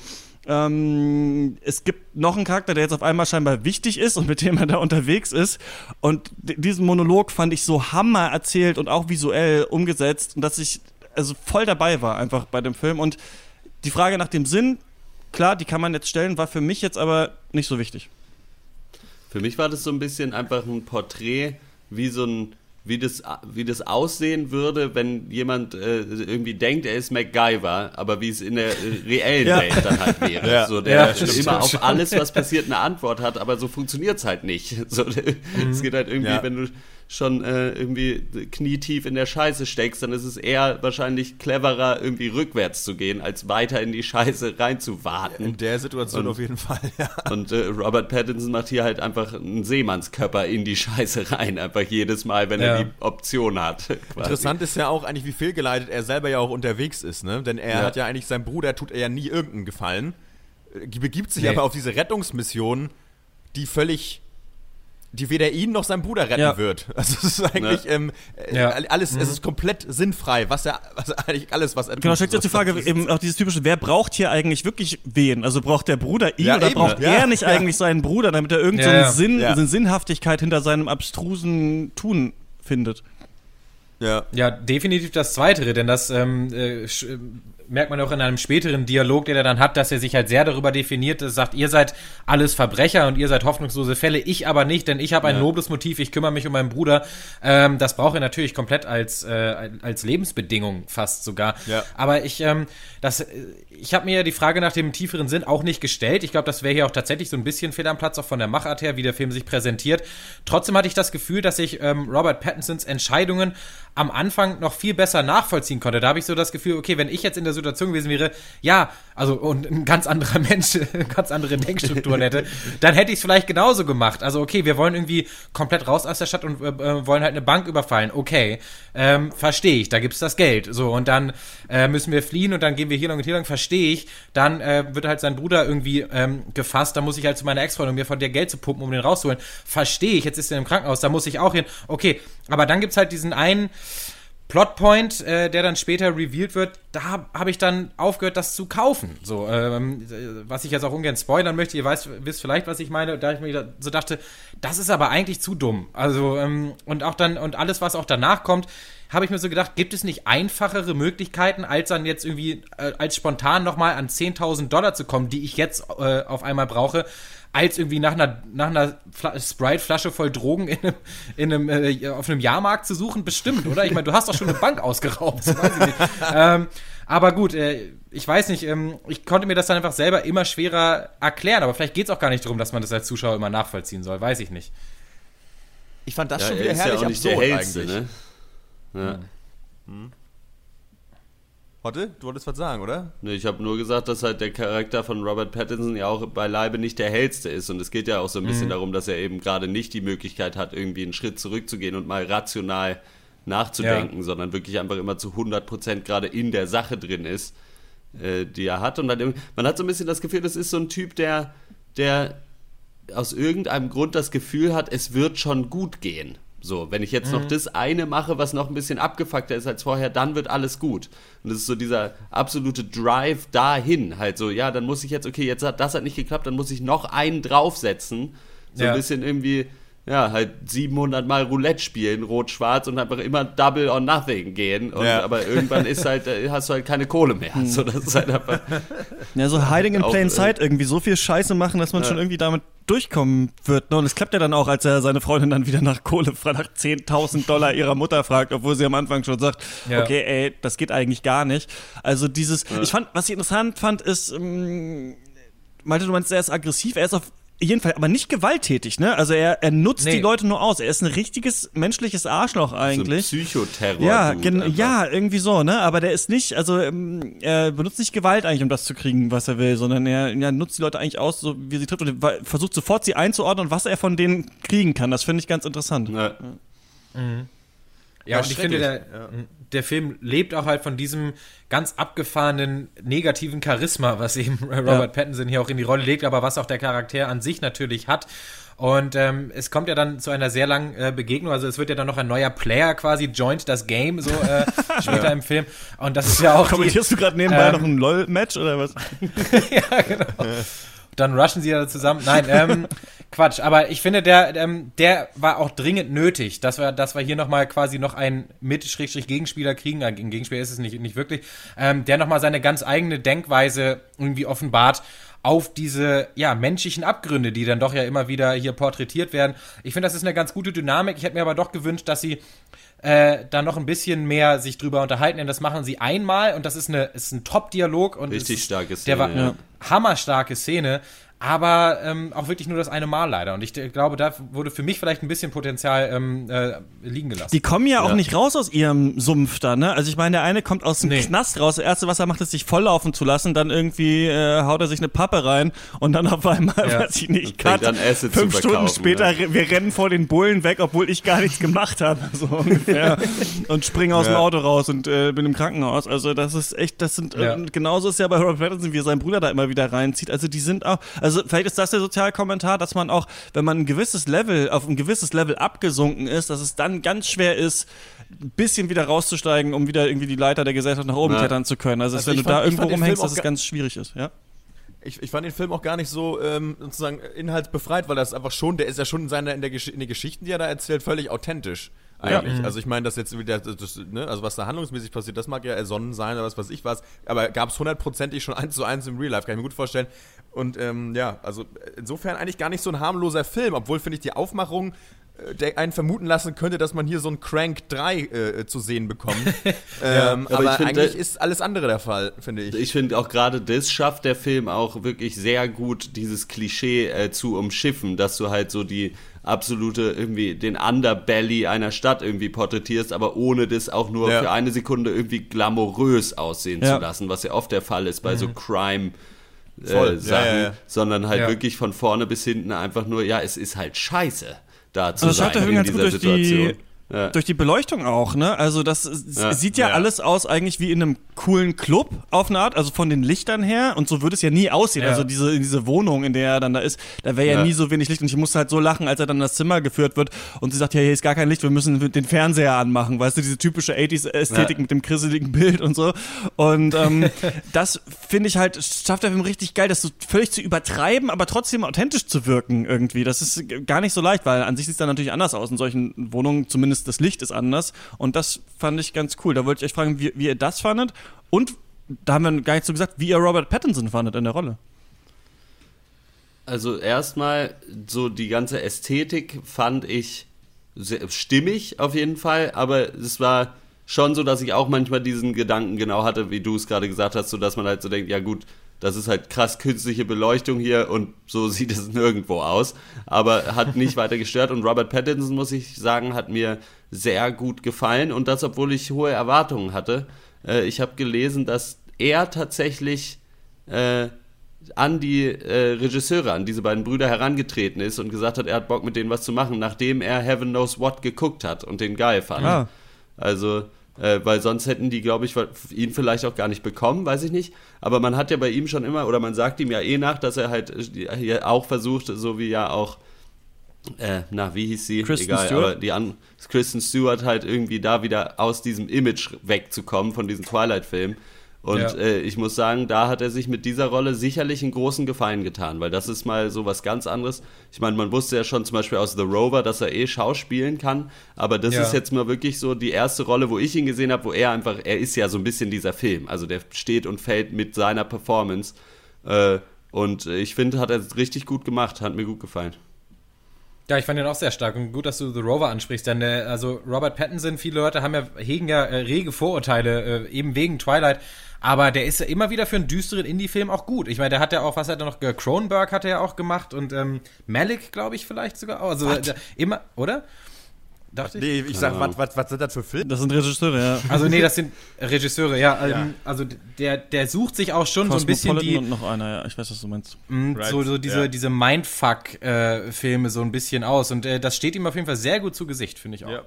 Speaker 4: ähm, es gibt noch einen Charakter, der jetzt auf einmal scheinbar wichtig ist und mit dem er da unterwegs ist. Und diesen Monolog fand ich so hammer erzählt und auch visuell umgesetzt, dass ich also voll dabei war einfach bei dem Film. Und die Frage nach dem Sinn, klar, die kann man jetzt stellen, war für mich jetzt aber nicht so wichtig.
Speaker 2: Für mich war das so ein bisschen einfach ein Porträt, wie so ein wie das, wie das aussehen würde, wenn jemand äh, irgendwie denkt, er ist MacGyver, aber wie es in der reellen ja. Welt dann halt wäre. Ja. So, der ja, immer auf alles, was passiert, eine Antwort hat, aber so funktioniert es halt nicht. So, mhm. Es geht halt irgendwie, wenn du schon äh, irgendwie knietief in der Scheiße steckst, dann ist es eher wahrscheinlich cleverer, irgendwie rückwärts zu gehen, als weiter in die Scheiße reinzuwarten.
Speaker 3: In der Situation und, auf jeden Fall, ja.
Speaker 2: Und äh, Robert Pattinson macht hier halt einfach einen Seemannskörper in die Scheiße rein, einfach jedes Mal, wenn ja. er die Option hat.
Speaker 3: Quasi. Interessant ist ja auch eigentlich, wie fehlgeleitet er selber ja auch unterwegs ist, ne? Denn er ja. hat ja eigentlich, sein Bruder tut er ja nie irgendeinen Gefallen, äh, begibt sich nee. aber auf diese Rettungsmission, die völlig die weder ihn noch sein Bruder retten ja. wird. Also es ist eigentlich ne? ähm, äh, ja. alles, mhm. es ist komplett sinnfrei, was er, was eigentlich alles, was er
Speaker 4: Genau, stellt sich die Frage, eben auch dieses typische, wer braucht hier eigentlich wirklich wen? Also braucht der Bruder ihn ja, oder eben. braucht er nicht eigentlich seinen Bruder, damit er irgendeine so Sinn, so Sinnhaftigkeit hinter seinem abstrusen Tun findet?
Speaker 1: Ja. ja, definitiv das Zweite, denn das ähm, äh, merkt man auch in einem späteren Dialog, den er dann hat, dass er sich halt sehr darüber definiert, dass er sagt, ihr seid alles Verbrecher und ihr seid hoffnungslose Fälle, ich aber nicht, denn ich habe ein ja. nobles Motiv, ich kümmere mich um meinen Bruder. Ähm, das braucht er natürlich komplett als, äh, als Lebensbedingung fast sogar. Ja. Aber ich, ähm, das, ich habe mir ja die Frage nach dem tieferen Sinn auch nicht gestellt. Ich glaube, das wäre hier auch tatsächlich so ein bisschen fehl am Platz, auch von der Machart her, wie der Film sich präsentiert. Trotzdem hatte ich das Gefühl, dass ich ähm, Robert Pattinsons Entscheidungen am Anfang noch viel besser nachvollziehen konnte. Da habe ich so das Gefühl, okay, wenn ich jetzt in der Situation gewesen wäre, ja, also und ein ganz anderer Mensch, ganz andere Denkstrukturen hätte, dann hätte ich es vielleicht genauso gemacht. Also okay, wir wollen irgendwie komplett raus aus der Stadt und äh, wollen halt eine Bank überfallen. Okay, ähm, verstehe ich, da gibt's das Geld. So, und dann äh, müssen wir fliehen und dann gehen wir hier lang und hier lang, verstehe ich. Dann äh, wird halt sein Bruder irgendwie ähm, gefasst, da muss ich halt zu meiner Ex-Freundin, um mir von der Geld zu pumpen, um den rauszuholen. Verstehe ich, jetzt ist er im Krankenhaus, da muss ich auch hin. Okay, aber dann gibt's halt diesen einen Plotpoint, äh, der dann später revealed wird, da habe ich dann aufgehört, das zu kaufen. So, ähm, was ich jetzt auch ungern spoilern möchte, ihr weißt, wisst vielleicht, was ich meine, da ich mir so dachte, das ist aber eigentlich zu dumm. Also, ähm, und auch dann, und alles, was auch danach kommt, habe ich mir so gedacht, gibt es nicht einfachere Möglichkeiten, als dann jetzt irgendwie äh, als spontan nochmal an 10.000 Dollar zu kommen, die ich jetzt äh, auf einmal brauche, als irgendwie nach einer, nach einer Sprite-Flasche voll Drogen in einem, in einem, äh, auf einem Jahrmarkt zu suchen, bestimmt, oder? Ich meine, du hast doch schon eine Bank ausgeraubt, weiß ich nicht. Ähm, aber gut, äh, ich weiß nicht, ähm, ich konnte mir das dann einfach selber immer schwerer erklären, aber vielleicht geht es auch gar nicht darum, dass man das als Zuschauer immer nachvollziehen soll, weiß ich nicht.
Speaker 3: Ich fand das ja, schon wieder herrlich ja absurd Hellste, eigentlich. Ne? Ja. Hm. hm. Warte, du wolltest was sagen, oder?
Speaker 2: Nee, ich habe nur gesagt, dass halt der Charakter von Robert Pattinson ja auch beileibe nicht der hellste ist. Und es geht ja auch so ein bisschen mhm. darum, dass er eben gerade nicht die Möglichkeit hat, irgendwie einen Schritt zurückzugehen und mal rational nachzudenken, ja. sondern wirklich einfach immer zu 100% gerade in der Sache drin ist, äh, die er hat. Und dann, man hat so ein bisschen das Gefühl, das ist so ein Typ, der, der aus irgendeinem Grund das Gefühl hat, es wird schon gut gehen. So, wenn ich jetzt mhm. noch das eine mache, was noch ein bisschen abgefuckter ist als vorher, dann wird alles gut. Und das ist so dieser absolute Drive dahin. Halt so, ja, dann muss ich jetzt, okay, jetzt hat das hat nicht geklappt, dann muss ich noch einen draufsetzen. So ja. ein bisschen irgendwie, ja, halt 700 Mal Roulette spielen, rot-schwarz und einfach immer Double or Nothing gehen. Und, ja. Aber irgendwann ist halt, äh, hast du halt keine Kohle mehr. So, das ist halt einfach.
Speaker 4: Ja, so Hiding in Plain Sight irgendwie so viel Scheiße machen, dass man ja. schon irgendwie damit durchkommen wird. Ne? Und es klappt ja dann auch, als er seine Freundin dann wieder nach Kohle, nach 10.000 Dollar ihrer Mutter fragt, obwohl sie am Anfang schon sagt, ja. okay, ey, das geht eigentlich gar nicht. Also dieses, ja. ich fand, was ich interessant fand, ist, ähm, Malte, du meinst, er ist aggressiv, er ist auf jeden Fall, aber nicht gewalttätig, ne? Also er, er nutzt nee. die Leute nur aus. Er ist ein richtiges menschliches Arschloch eigentlich.
Speaker 2: So Psychoterror.
Speaker 4: Ja, ja, irgendwie so, ne? Aber der ist nicht, also ähm, er benutzt nicht Gewalt eigentlich, um das zu kriegen, was er will, sondern er ja, nutzt die Leute eigentlich aus, so wie sie trifft und versucht sofort sie einzuordnen, was er von denen kriegen kann. Das finde ich ganz interessant. Ja.
Speaker 1: Mhm. Ja, und ich finde, der, ja. Der Film lebt auch halt von diesem ganz abgefahrenen negativen Charisma, was eben Robert ja. Pattinson hier auch in die Rolle legt, aber was auch der Charakter an sich natürlich hat. Und ähm, es kommt ja dann zu einer sehr langen äh, Begegnung. Also es wird ja dann noch ein neuer Player quasi joint das Game so äh, später ja. im Film. Und das ist ja auch.
Speaker 4: Kommentierst die, du gerade nebenbei ähm, noch ein LOL-Match oder was? ja,
Speaker 1: genau. Dann rushen sie ja zusammen. Nein, ähm, Quatsch. Aber ich finde, der, ähm, der war auch dringend nötig, dass wir, dass wir hier nochmal quasi noch einen Mit-Gegenspieler kriegen. Ein Gegenspieler ist es nicht, nicht wirklich. Ähm, der nochmal seine ganz eigene Denkweise irgendwie offenbart auf diese ja menschlichen Abgründe, die dann doch ja immer wieder hier porträtiert werden. Ich finde, das ist eine ganz gute Dynamik. Ich hätte mir aber doch gewünscht, dass sie äh, da noch ein bisschen mehr sich drüber unterhalten, denn das machen sie einmal und das ist eine ist ein Top-Dialog und
Speaker 2: richtig starke
Speaker 1: Szene. Der war eine hammerstarke Szene aber ähm, auch wirklich nur das eine Mal leider. Und ich glaube, da wurde für mich vielleicht ein bisschen Potenzial ähm, äh, liegen gelassen.
Speaker 4: Die kommen ja, ja, auch nicht raus aus ihrem Sumpf da, ne? Also ich meine, der eine kommt aus dem nee. Knast raus. Das erste, was er macht, ist sich volllaufen zu lassen. Dann irgendwie äh, haut er sich eine Pappe rein und dann auf einmal, ja. weiß ich nicht, gerade fünf Stunden später, ja. wir rennen vor den Bullen weg, obwohl ich gar nichts gemacht habe, so ungefähr. und springe aus dem Auto raus und äh, bin im Krankenhaus. Also das ist echt, das sind, äh, genauso ist ja bei Robert Pattinson, wie er seinen Bruder da immer wieder reinzieht. Also die sind auch, also vielleicht ist das der Sozialkommentar, dass man auch, wenn man ein gewisses Level, auf ein gewisses Level abgesunken ist, dass es dann ganz schwer ist, ein bisschen wieder rauszusteigen, um wieder irgendwie die Leiter der Gesellschaft nach oben ja. klettern zu können. Also, also wenn du fand, da irgendwo rumhängst, dass es ganz schwierig ist, ja?
Speaker 3: Ich, ich fand den Film auch gar nicht so ähm, sozusagen inhaltsbefreit, weil das einfach schon, der ist ja schon in seiner in der Gesch in den Geschichten, die er da erzählt, völlig authentisch eigentlich. Ja. Also ich meine, dass jetzt wieder, das, ne, also was da handlungsmäßig passiert, das mag ja ersonnen sein oder was weiß ich was, aber gab es hundertprozentig schon eins zu eins im Real Life, kann ich mir gut vorstellen. Und ähm, ja, also insofern eigentlich gar nicht so ein harmloser Film, obwohl finde ich die Aufmachung äh, der einen vermuten lassen könnte, dass man hier so ein Crank 3 äh, zu sehen bekommt. ähm, ja, aber, aber eigentlich find, ist alles andere der Fall, finde ich.
Speaker 2: Ich finde auch gerade das schafft der Film auch wirklich sehr gut, dieses Klischee äh, zu umschiffen, dass du halt so die absolute irgendwie den Underbelly einer Stadt irgendwie porträtierst, aber ohne das auch nur ja. für eine Sekunde irgendwie glamourös aussehen ja. zu lassen, was ja oft der Fall ist bei mhm. so Crime. Äh, Sachen, sondern halt wirklich von vorne bis hinten einfach nur, ja, es ist halt scheiße da zu also sein in dieser Situation.
Speaker 4: Die ja. Durch die Beleuchtung auch, ne? Also das ja. sieht ja, ja, alles aus eigentlich wie in einem coolen Club auf eine Art, also von den Lichtern her und so würde es ja nie aussehen. Also diese, diese Wohnung, in der er dann da ist, da wäre ja, nie so wenig Licht und ich musste halt so lachen, als er dann in das Zimmer geführt wird und sie sagt, ja, hier ist gar kein Licht, wir müssen den Fernseher anmachen, weißt du, diese typische 80s-Ästhetik mit dem krisseligen Bild und so und ähm, das finde ich halt, schafft der Film richtig geil, das so völlig zu übertreiben, aber trotzdem authentisch zu wirken irgendwie. Das ist gar nicht so leicht, weil an sich sieht es dann natürlich anders aus in solchen Wohnungen, zumindest das Licht ist anders. Und das fand ich ganz cool. Da wollte ich euch fragen, wie, wie ihr das fandet. Und da haben wir gar nicht so gesagt, wie ihr Robert Pattinson fandet in der Rolle.
Speaker 2: Also erstmal so die ganze Ästhetik fand ich stimmig auf jeden Fall, aber es war schon so, dass ich auch manchmal diesen Gedanken genau hatte, wie du es gerade gesagt hast, so dass man halt so denkt, ja gut, das ist halt krass künstliche Beleuchtung hier und so sieht es nirgendwo aus. Aber hat nicht weiter gestört und Robert Pattinson, muss ich sagen, hat mir sehr gut gefallen und das, obwohl ich hohe Erwartungen hatte. Äh, ich habe gelesen, dass er tatsächlich äh, an die äh, Regisseure, an diese beiden Brüder herangetreten ist und gesagt hat, er hat Bock mit denen was zu machen, nachdem er Heaven Knows What geguckt hat und den geil fand. Ah. Also äh, weil sonst hätten die, glaube ich, ihn vielleicht auch gar nicht bekommen, weiß ich nicht. Aber man hat ja bei ihm schon immer, oder man sagt ihm ja eh nach, dass er halt äh, auch versucht, so wie ja auch äh, na, wie hieß sie? Kristen Egal, Stewart? aber die an Kristen Stewart halt irgendwie da wieder aus diesem Image wegzukommen, von diesem Twilight-Film. Und ja. äh, ich muss sagen, da hat er sich mit dieser Rolle sicherlich einen großen Gefallen getan, weil das ist mal so was ganz anderes. Ich meine, man wusste ja schon zum Beispiel aus The Rover, dass er eh schauspielen kann, aber das ja. ist jetzt mal wirklich so die erste Rolle, wo ich ihn gesehen habe, wo er einfach, er ist ja so ein bisschen dieser Film. Also der steht und fällt mit seiner Performance. Äh, und ich finde, hat er richtig gut gemacht, hat mir gut gefallen.
Speaker 1: Ja, ich fand ihn auch sehr stark und gut, dass du The Rover ansprichst, denn äh, also Robert Pattinson, viele Leute haben ja hegen ja äh, rege Vorurteile äh, eben wegen Twilight, aber der ist ja immer wieder für einen düsteren Indie-Film auch gut. Ich meine, der hat ja auch, was hat er noch, Cronenberg hat er ja auch gemacht und ähm, Malik, glaube ich, vielleicht sogar auch. Also der, immer, oder?
Speaker 3: Dachte ich? Nee, ich sag, was, was, was sind das für Filme?
Speaker 4: Das sind Regisseure, ja.
Speaker 1: Also, nee, das sind Regisseure, ja. ja. Ähm, also, der, der sucht sich auch schon so ein bisschen die.
Speaker 4: und noch einer, ja, ich weiß, was du meinst.
Speaker 1: Mh, right. So, so diese, ja. diese Mindfuck-Filme äh, so ein bisschen aus. Und äh, das steht ihm auf jeden Fall sehr gut zu Gesicht, finde ich auch. Ja.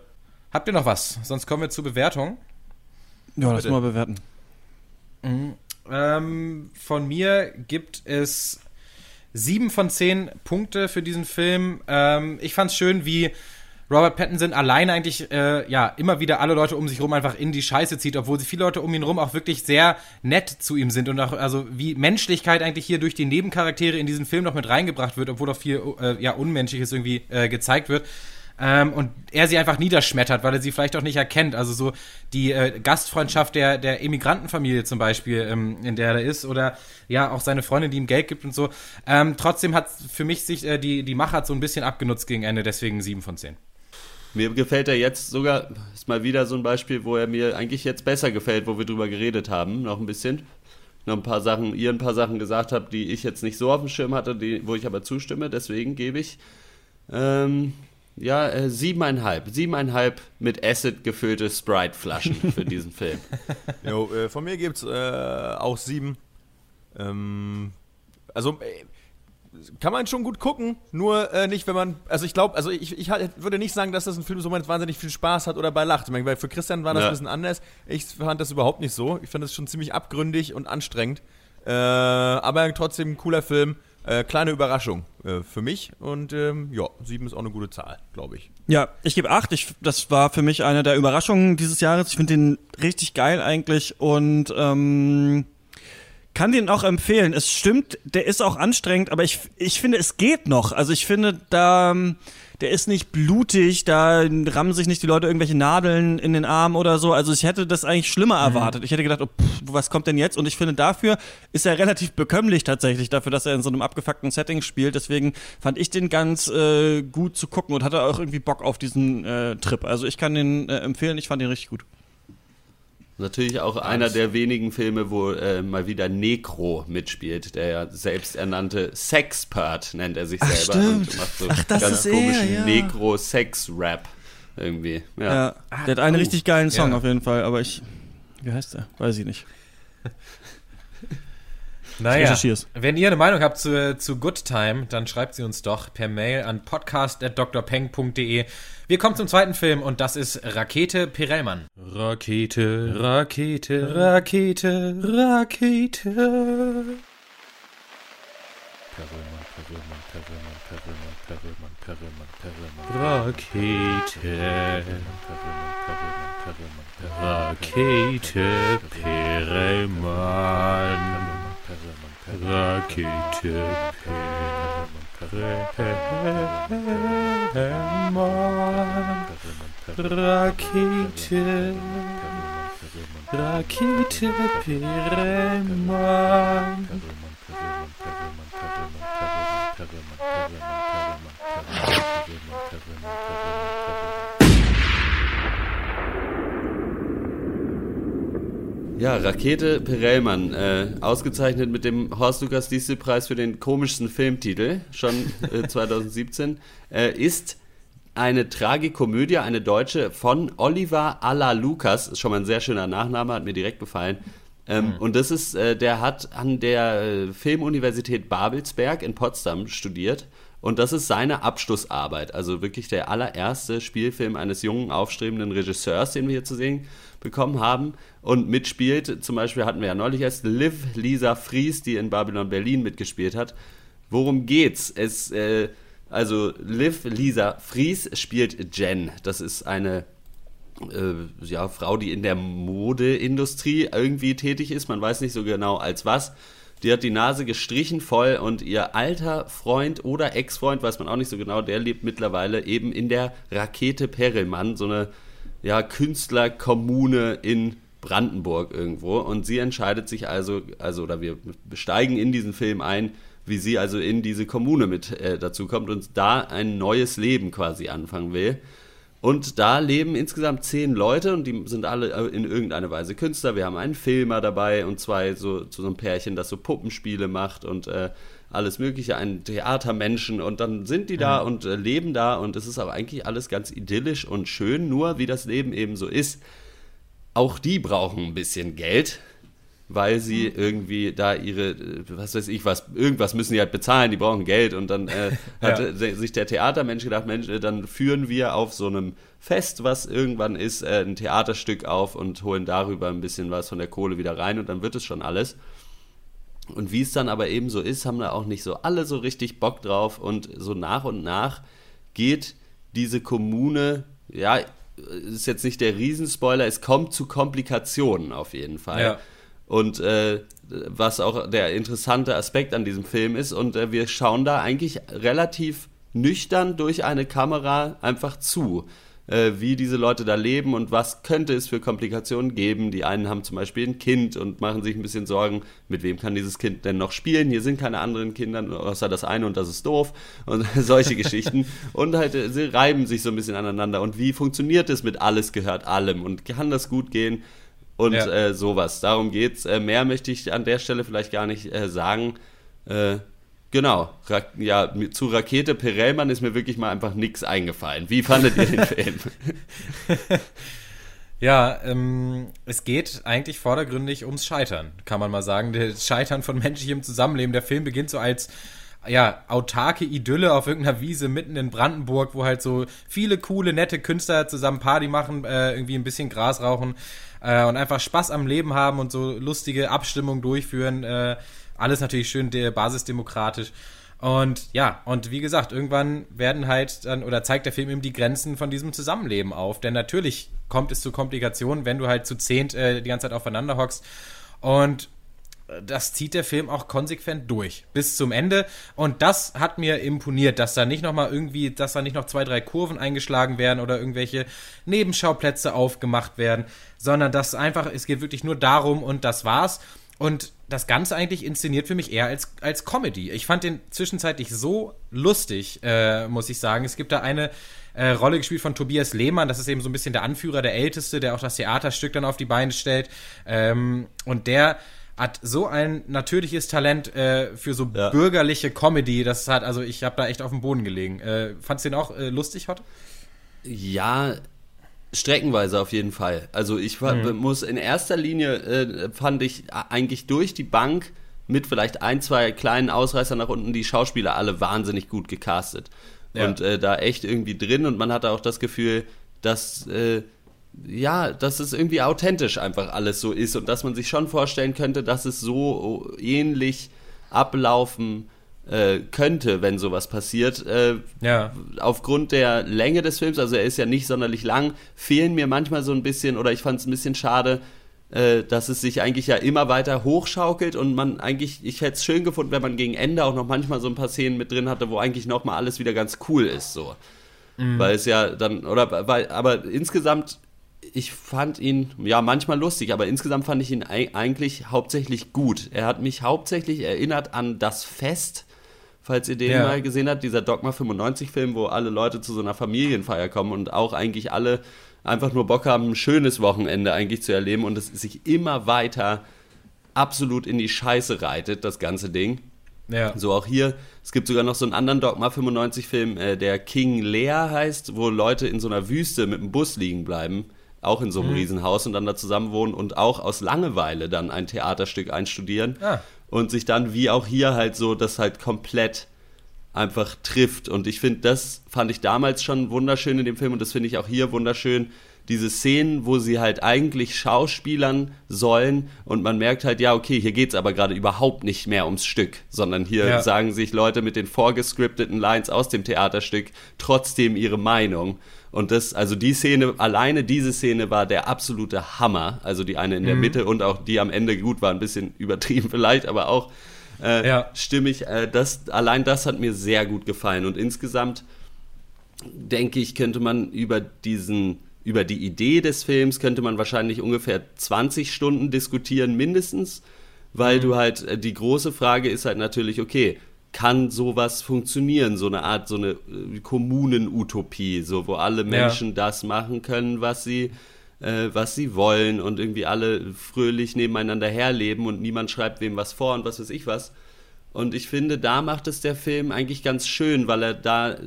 Speaker 1: Habt ihr noch was? Sonst kommen wir zur Bewertung.
Speaker 4: Ja, lass mal bewerten.
Speaker 1: Mhm. Ähm, von mir gibt es sieben von zehn Punkte für diesen Film. Ähm, ich fand es schön, wie Robert Pattinson alleine eigentlich äh, ja immer wieder alle Leute um sich rum einfach in die Scheiße zieht, obwohl viele Leute um ihn rum auch wirklich sehr nett zu ihm sind und auch also wie Menschlichkeit eigentlich hier durch die Nebencharaktere in diesen Film noch mit reingebracht wird, obwohl auch viel äh, ja unmenschliches irgendwie äh, gezeigt wird. Ähm, und er sie einfach niederschmettert, weil er sie vielleicht auch nicht erkennt. Also so die äh, Gastfreundschaft der, der Immigrantenfamilie zum Beispiel, ähm, in der er ist, oder ja, auch seine Freundin, die ihm Geld gibt und so. Ähm, trotzdem hat für mich sich äh, die, die Machart so ein bisschen abgenutzt gegen Ende, deswegen sieben von zehn.
Speaker 2: Mir gefällt er jetzt sogar, ist mal wieder so ein Beispiel, wo er mir eigentlich jetzt besser gefällt, wo wir drüber geredet haben, noch ein bisschen. Noch ein paar Sachen, ihr ein paar Sachen gesagt habt, die ich jetzt nicht so auf dem Schirm hatte, die, wo ich aber zustimme. Deswegen gebe ich ähm, ja, äh, siebeneinhalb. Siebeneinhalb mit Acid gefüllte Sprite-Flaschen für diesen Film.
Speaker 3: Jo, äh, von mir gibt es äh, auch sieben. Ähm, also, äh, kann man schon gut gucken, nur äh, nicht, wenn man, also ich glaube, also ich, ich würde nicht sagen, dass das ein Film so man wahnsinnig viel Spaß hat oder bei lacht. Ich meine, weil für Christian war das ja. ein bisschen anders. Ich fand das überhaupt nicht so. Ich fand das schon ziemlich abgründig und anstrengend. Äh, aber trotzdem ein cooler Film. Äh, kleine Überraschung äh, für mich und ähm, ja, sieben ist auch eine gute Zahl, glaube ich.
Speaker 4: Ja, ich gebe acht. Ich, das war für mich eine der Überraschungen dieses Jahres. Ich finde den richtig geil eigentlich und ähm, kann den auch empfehlen. Es stimmt, der ist auch anstrengend, aber ich, ich finde, es geht noch. Also ich finde, da, der ist nicht blutig, da rammen sich nicht die Leute irgendwelche Nadeln in den Arm oder so. Also ich hätte das eigentlich schlimmer mhm. erwartet. Ich hätte gedacht, oh, pff, was kommt denn jetzt? Und ich finde, dafür ist er relativ bekömmlich tatsächlich, dafür, dass er in so einem abgefuckten Setting spielt. Deswegen fand ich den ganz äh, gut zu gucken und hatte auch irgendwie Bock auf diesen äh, Trip. Also ich kann den äh, empfehlen, ich fand den richtig gut.
Speaker 2: Natürlich auch einer der wenigen Filme, wo äh, mal wieder Necro mitspielt, der ja selbsternannte Sexpert nennt er sich Ach, selber
Speaker 4: stimmt. und macht so Ach, ganz komischen
Speaker 2: ja. Necro-Sex-Rap irgendwie. Ja. ja.
Speaker 4: der hat einen oh, richtig geilen Song ja. auf jeden Fall, aber ich, wie heißt der? Weiß ich nicht.
Speaker 1: Naja, wenn ihr eine Meinung habt zu, zu Good Time, dann schreibt sie uns doch per Mail an podcast.drpeng.de. Wir kommen zum zweiten Film und das ist Rakete Pirellmann. Rakete, Rakete, Rakete, Rakete. Perelmann, Perelmann, Perelmann, Perelmann, Perelmann, Perelmann, Perelmann. Rakete. Rakete Perelmann. Rakete Perelmann. Rakete. Rakete Perelmann.
Speaker 2: Ja, Rakete Perelmann, äh, ausgezeichnet mit dem Horst Lukas Diesel-Preis für den komischsten Filmtitel, schon äh, 2017, äh, ist eine Tragikomödie, eine deutsche, von Oliver Alla Lukas, ist schon mal ein sehr schöner Nachname, hat mir direkt gefallen. Ähm, mhm. Und das ist, äh, der hat an der äh, Filmuniversität Babelsberg in Potsdam studiert. Und das ist seine Abschlussarbeit, also wirklich der allererste Spielfilm eines jungen, aufstrebenden Regisseurs, den wir hier zu sehen bekommen haben und mitspielt. Zum Beispiel hatten wir ja neulich erst Liv Lisa Fries, die in Babylon Berlin mitgespielt hat. Worum geht's? Es äh, Also Liv Lisa Fries spielt Jen. Das ist eine äh, ja, Frau, die in der Modeindustrie irgendwie tätig ist. Man weiß nicht so genau als was. Die hat die Nase gestrichen voll und ihr alter Freund oder Ex-Freund, weiß man auch nicht so genau, der lebt mittlerweile eben in der Rakete Perelmann, so eine ja, Künstlerkommune in Brandenburg irgendwo. Und sie entscheidet sich also, also, oder wir besteigen in diesen Film ein, wie sie also in diese Kommune mit äh, dazu kommt und da ein neues Leben quasi anfangen will. Und da leben insgesamt zehn Leute und die sind alle äh, in irgendeiner Weise Künstler. Wir haben einen Filmer dabei und zwei so, so ein Pärchen, das so Puppenspiele macht und äh, alles Mögliche, einen Theatermenschen und dann sind die da mhm. und äh, leben da und es ist aber eigentlich alles ganz idyllisch und schön, nur wie das Leben eben so ist. Auch die brauchen ein bisschen Geld weil sie irgendwie da ihre, was weiß ich, was, irgendwas müssen die halt bezahlen, die brauchen Geld und dann äh, hat ja. sich der Theatermensch gedacht, Mensch, äh, dann führen wir auf so einem Fest, was irgendwann ist, äh, ein Theaterstück auf und holen darüber ein bisschen was von der Kohle wieder rein und dann wird es schon alles. Und wie es dann aber eben so ist, haben da auch nicht so alle so richtig Bock drauf und so nach und nach geht diese Kommune, ja, ist jetzt nicht der Riesenspoiler, es kommt zu Komplikationen auf jeden Fall. Ja und äh, was auch der interessante Aspekt an diesem Film ist. Und äh, wir schauen da eigentlich relativ nüchtern durch eine Kamera einfach zu, äh, wie diese Leute da leben und was könnte es für Komplikationen geben. Die einen haben zum Beispiel ein Kind und machen sich ein bisschen Sorgen, mit wem kann dieses Kind denn noch spielen. Hier sind keine anderen Kinder, außer das eine und das ist doof und solche Geschichten. Und halt, äh, sie reiben sich so ein bisschen aneinander. Und wie funktioniert es mit alles gehört allem und kann das gut gehen? und ja. äh, sowas. Darum geht's. Äh, mehr möchte ich an der Stelle vielleicht gar nicht äh, sagen. Äh, genau. Ra ja, zu Rakete Perelmann ist mir wirklich mal einfach nichts eingefallen. Wie fandet ihr den Film?
Speaker 1: Ja, ähm, es geht eigentlich vordergründig ums Scheitern, kann man mal sagen. Das Scheitern von menschlichem Zusammenleben. Der Film beginnt so als ja, autarke Idylle auf irgendeiner Wiese mitten in Brandenburg, wo halt so viele coole, nette Künstler zusammen Party machen, äh, irgendwie ein bisschen Gras rauchen äh, und einfach Spaß am Leben haben und so lustige Abstimmungen durchführen. Äh, alles natürlich schön der basisdemokratisch. Und ja, und wie gesagt, irgendwann werden halt dann, oder zeigt der Film eben die Grenzen von diesem Zusammenleben auf. Denn natürlich kommt es zu Komplikationen, wenn du halt zu zehnt äh, die ganze Zeit aufeinander hockst. Und das zieht der Film auch konsequent durch bis zum Ende und das hat mir imponiert, dass da nicht noch mal irgendwie, dass da nicht noch zwei drei Kurven eingeschlagen werden oder irgendwelche Nebenschauplätze aufgemacht werden, sondern dass einfach es geht wirklich nur darum und das war's und das Ganze eigentlich inszeniert für mich eher als, als Comedy. Ich fand den zwischenzeitlich so lustig, äh, muss ich sagen. Es gibt da eine äh, Rolle gespielt von Tobias Lehmann, das ist eben so ein bisschen der Anführer, der Älteste, der auch das Theaterstück dann auf die Beine stellt. Ähm, und der hat so ein natürliches Talent äh, für so ja. bürgerliche Comedy. Das hat, also ich habe da echt auf dem Boden gelegen. Äh, fandst du den auch äh, lustig, Hot?
Speaker 2: Ja, streckenweise auf jeden Fall. Also ich mhm. muss in erster Linie, äh, fand ich eigentlich durch die Bank mit vielleicht ein, zwei kleinen Ausreißern nach unten die Schauspieler alle wahnsinnig gut gecastet. Ja. Und äh, da echt irgendwie drin und man hatte auch das Gefühl, dass äh, ja, dass es irgendwie authentisch einfach alles so ist und dass man sich schon vorstellen könnte, dass es so ähnlich ablaufen äh, könnte, wenn sowas passiert. Äh, ja. Aufgrund der Länge des Films, also er ist ja nicht sonderlich lang, fehlen mir manchmal so ein bisschen, oder ich fand es ein bisschen schade, äh, dass es sich eigentlich ja immer weiter hochschaukelt und man eigentlich, ich hätte es schön gefunden, wenn man gegen Ende auch noch manchmal so ein paar Szenen mit drin hatte, wo eigentlich nochmal alles wieder ganz cool ist, so. Mhm. Weil es ja dann, oder, weil, aber insgesamt ich fand ihn, ja, manchmal lustig, aber insgesamt fand ich ihn eigentlich hauptsächlich gut. Er hat mich hauptsächlich erinnert an das Fest, falls ihr den ja. mal gesehen habt, dieser Dogma 95 Film, wo alle Leute zu so einer Familienfeier kommen und auch eigentlich alle einfach nur Bock haben, ein schönes Wochenende eigentlich zu erleben und es sich immer weiter absolut in die Scheiße reitet, das ganze Ding. Ja. So auch hier. Es gibt sogar noch so einen anderen Dogma 95 Film, äh, der King Lear heißt, wo Leute in so einer Wüste mit dem Bus liegen bleiben auch in so einem mhm. Riesenhaus und dann da zusammen wohnen und auch aus Langeweile dann ein Theaterstück einstudieren ah. Und sich dann wie auch hier halt so das halt komplett einfach trifft. Und ich finde, das fand ich damals schon wunderschön in dem Film und das finde ich auch hier wunderschön, diese Szenen, wo sie halt eigentlich schauspielern sollen und man merkt halt, ja, okay, hier geht's aber gerade überhaupt nicht mehr ums Stück, sondern hier ja. sagen sich Leute mit den vorgescripteten Lines aus dem Theaterstück trotzdem ihre Meinung. Und das, also die Szene, alleine diese Szene war der absolute Hammer. Also die eine in der mhm. Mitte und auch die am Ende gut war, ein bisschen übertrieben vielleicht, aber auch äh, ja. stimmig. Äh, das, allein das hat mir sehr gut gefallen. Und insgesamt denke ich, könnte man über diesen über die Idee des Films könnte man wahrscheinlich ungefähr 20 Stunden diskutieren, mindestens, weil mhm. du halt, äh, die große Frage ist halt natürlich, okay, kann sowas funktionieren, so eine Art, so eine äh, Kommunenutopie, so wo alle Menschen ja. das machen können, was sie, äh, was sie wollen und irgendwie alle fröhlich nebeneinander herleben und niemand schreibt wem was vor und was weiß ich was. Und ich finde, da macht es der Film eigentlich ganz schön, weil er da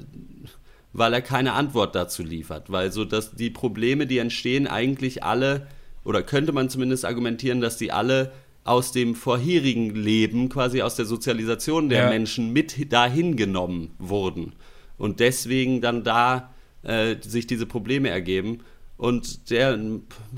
Speaker 2: weil er keine Antwort dazu liefert. Weil so, dass die Probleme, die entstehen, eigentlich alle, oder könnte man zumindest argumentieren, dass die alle aus dem vorherigen Leben, quasi aus der Sozialisation der ja. Menschen mit dahin genommen wurden. Und deswegen dann da äh, sich diese Probleme ergeben. Und der,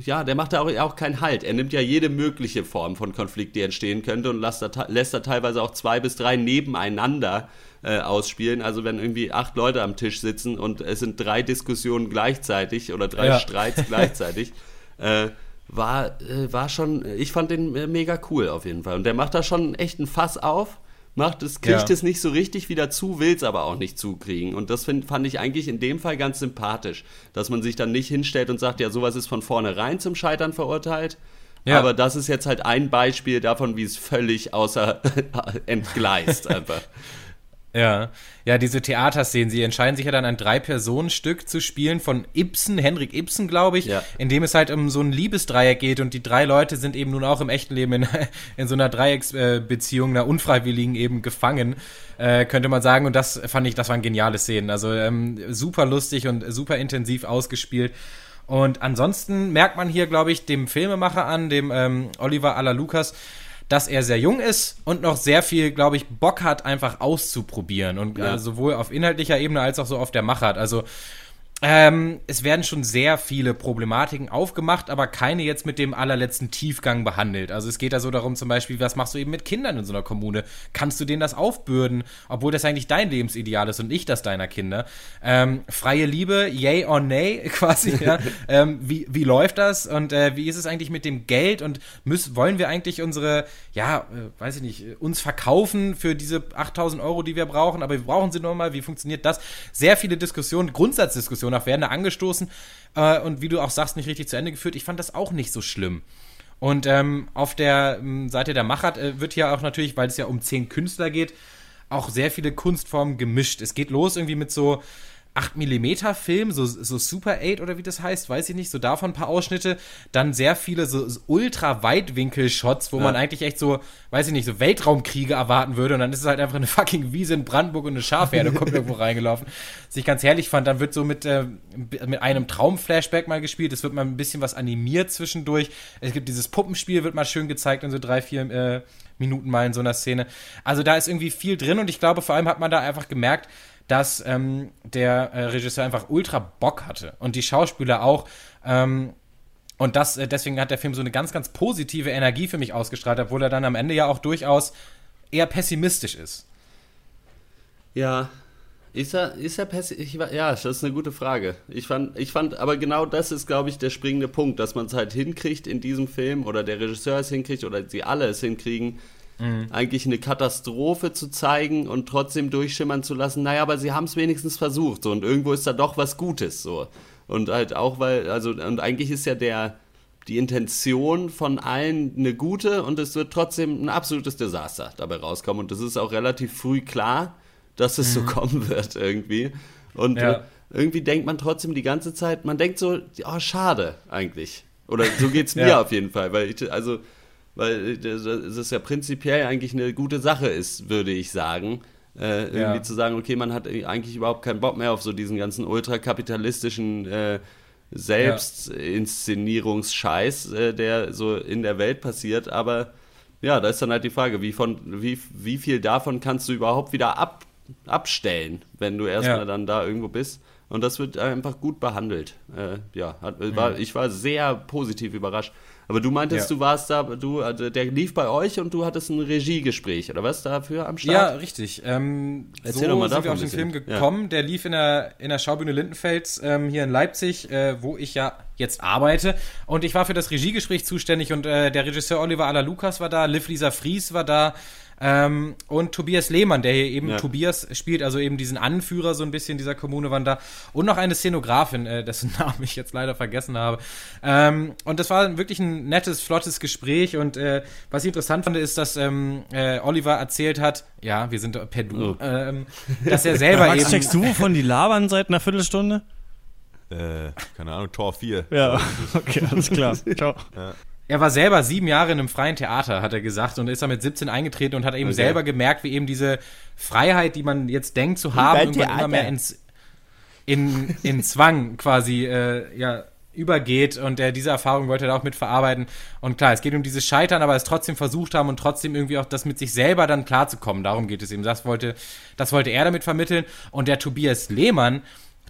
Speaker 2: ja, der macht da auch, auch keinen Halt. Er nimmt ja jede mögliche Form von Konflikt, die entstehen könnte, und lässt da, lässt da teilweise auch zwei bis drei nebeneinander äh, ausspielen. Also wenn irgendwie acht Leute am Tisch sitzen und es sind drei Diskussionen gleichzeitig oder drei ja. Streits gleichzeitig, äh, war, äh, war schon, ich fand den äh, mega cool auf jeden Fall. Und der macht da schon echt ein Fass auf macht es, kriegt ja. es nicht so richtig wieder zu, will es aber auch nicht zukriegen. Und das find, fand ich eigentlich in dem Fall ganz sympathisch, dass man sich dann nicht hinstellt und sagt, ja, sowas ist von vornherein zum Scheitern verurteilt. Ja. Aber das ist jetzt halt ein Beispiel davon, wie es völlig außer entgleist einfach.
Speaker 1: Ja, ja, diese Theaterszenen, sie entscheiden sich ja dann ein Drei-Personen-Stück zu spielen von Ibsen, Henrik Ibsen, glaube ich, ja. in dem es halt um so ein Liebesdreieck geht und die drei Leute sind eben nun auch im echten Leben in, in so einer Dreiecksbeziehung, einer unfreiwilligen eben gefangen, äh, könnte man sagen. Und das fand ich, das waren geniale Szenen. Also ähm, super lustig und super intensiv ausgespielt. Und ansonsten merkt man hier, glaube ich, dem Filmemacher an, dem ähm, Oliver Alla Lucas, dass er sehr jung ist und noch sehr viel, glaube ich, Bock hat, einfach auszuprobieren. Und ja. äh, sowohl auf inhaltlicher Ebene als auch so auf der Machart. Also ähm, es werden schon sehr viele Problematiken aufgemacht, aber keine jetzt mit dem allerletzten Tiefgang behandelt. Also es geht da so darum, zum Beispiel, was machst du eben mit Kindern in so einer Kommune? Kannst du denen das aufbürden, obwohl das eigentlich dein Lebensideal ist und nicht das deiner Kinder? Ähm, freie Liebe, yay or nay, quasi. Ja? ähm, wie, wie läuft das und äh, wie ist es eigentlich mit dem Geld und müssen, wollen wir eigentlich unsere, ja, äh, weiß ich nicht, uns verkaufen für diese 8000 Euro, die wir brauchen, aber wir brauchen sie nur mal. Wie funktioniert das? Sehr viele Diskussionen, Grundsatzdiskussionen nach werden da angestoßen äh, und wie du auch sagst, nicht richtig zu Ende geführt. Ich fand das auch nicht so schlimm. Und ähm, auf der ähm, Seite der Machart äh, wird hier auch natürlich, weil es ja um zehn Künstler geht, auch sehr viele Kunstformen gemischt. Es geht los irgendwie mit so 8 mm Film, so, so Super 8 oder wie das heißt, weiß ich nicht, so davon ein paar Ausschnitte, dann sehr viele so, so ultra Weitwinkel Shots, wo ja. man eigentlich echt so, weiß ich nicht, so Weltraumkriege erwarten würde und dann ist es halt einfach eine fucking Wiese in Brandenburg und eine Schafherde kommt irgendwo reingelaufen. Was ich ganz herrlich fand, dann wird so mit, äh, mit einem Traumflashback mal gespielt, es wird mal ein bisschen was animiert zwischendurch. Es gibt dieses Puppenspiel, wird mal schön gezeigt in so drei, vier äh, Minuten mal in so einer Szene. Also da ist irgendwie viel drin und ich glaube, vor allem hat man da einfach gemerkt, dass ähm, der äh, Regisseur einfach ultra Bock hatte und die Schauspieler auch. Ähm, und das, äh, deswegen hat der Film so eine ganz, ganz positive Energie für mich ausgestrahlt, obwohl er dann am Ende ja auch durchaus eher pessimistisch ist.
Speaker 2: Ja, ist er, ist er pessimistisch? Ja, das ist eine gute Frage. Ich fand, ich fand, aber genau das ist, glaube ich, der springende Punkt, dass man es halt hinkriegt in diesem Film oder der Regisseur es hinkriegt oder sie alle es hinkriegen, mhm. eigentlich eine Katastrophe zu zeigen und trotzdem durchschimmern zu lassen, naja, aber sie haben es wenigstens versucht so, und irgendwo ist da doch was Gutes so. Und halt auch, weil, also, und eigentlich ist ja der, die Intention von allen eine gute und es wird trotzdem ein absolutes Desaster dabei rauskommen. Und das ist auch relativ früh klar, dass es mhm. so kommen wird irgendwie. Und ja. äh, irgendwie denkt man trotzdem die ganze Zeit, man denkt so, oh, schade eigentlich. Oder so geht es mir ja. auf jeden Fall, weil ich, also weil es ja prinzipiell eigentlich eine gute Sache ist, würde ich sagen. Äh, irgendwie ja. zu sagen, okay, man hat eigentlich überhaupt keinen Bock mehr auf so diesen ganzen ultrakapitalistischen äh, Selbstinszenierungsscheiß, äh, der so in der Welt passiert. Aber ja, da ist dann halt die Frage, wie, von, wie, wie viel davon kannst du überhaupt wieder ab, abstellen, wenn du erstmal ja. dann da irgendwo bist. Und das wird einfach gut behandelt. Äh, ja, hat, war, ich war sehr positiv überrascht. Aber du meintest, ja. du warst da, du, also der lief bei euch und du hattest ein Regiegespräch, oder was dafür am Start?
Speaker 1: Ja, richtig. Ähm, Erzähl so doch mal sind wir auf den Film gekommen. Ja. Der lief in der, in der Schaubühne Lindenfels ähm, hier in Leipzig, äh, wo ich ja jetzt arbeite. Und ich war für das Regiegespräch zuständig und äh, der Regisseur Oliver Aller Lukas war da, Liv Lisa Fries war da, ähm, und Tobias Lehmann, der hier eben ja. Tobias spielt, also eben diesen Anführer so ein bisschen dieser Kommune waren da. Und noch eine Szenografin, äh, dessen Namen ich jetzt leider vergessen habe. Ähm, und das war wirklich ein nettes, flottes Gespräch. Und äh, was ich interessant fand, ist, dass ähm, äh, Oliver erzählt hat, ja, wir sind per Du, oh. ähm, dass er selber Max,
Speaker 4: eben... checkst du, von die labern seit einer Viertelstunde?
Speaker 3: Äh, keine Ahnung, Tor 4.
Speaker 4: Ja, okay, alles klar. Ciao. Ja.
Speaker 1: Er war selber sieben Jahre in einem freien Theater, hat er gesagt, und ist da mit 17 eingetreten und hat eben okay. selber gemerkt, wie eben diese Freiheit, die man jetzt denkt zu haben, irgendwann immer mehr ins, in, in Zwang quasi äh, ja, übergeht und er diese Erfahrung wollte er auch mit verarbeiten. Und klar, es geht um dieses Scheitern, aber es trotzdem versucht haben und trotzdem irgendwie auch das mit sich selber dann klarzukommen. Darum geht es eben. Das wollte, das wollte er damit vermitteln. Und der Tobias Lehmann,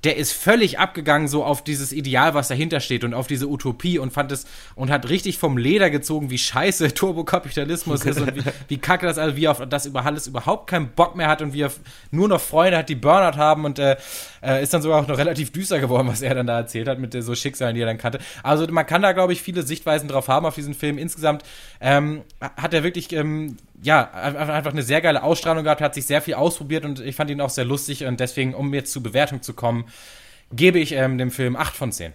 Speaker 1: der ist völlig abgegangen so auf dieses Ideal, was dahinter steht und auf diese Utopie und fand es und hat richtig vom Leder gezogen, wie scheiße Turbokapitalismus ist und wie, wie kacke das also, wie auf das über alles überhaupt keinen Bock mehr hat und wie er nur noch Freunde hat, die Burnout haben und äh, äh, ist dann sogar auch noch relativ düster geworden, was er dann da erzählt hat mit so Schicksalen, die er dann kannte. Also man kann da, glaube ich, viele Sichtweisen drauf haben auf diesen Film. Insgesamt ähm, hat er wirklich ähm, ja, einfach eine sehr geile Ausstrahlung gehabt, hat sich sehr viel ausprobiert und ich fand ihn auch sehr lustig und deswegen, um jetzt zur Bewertung zu kommen, gebe ich ähm, dem Film 8 von 10.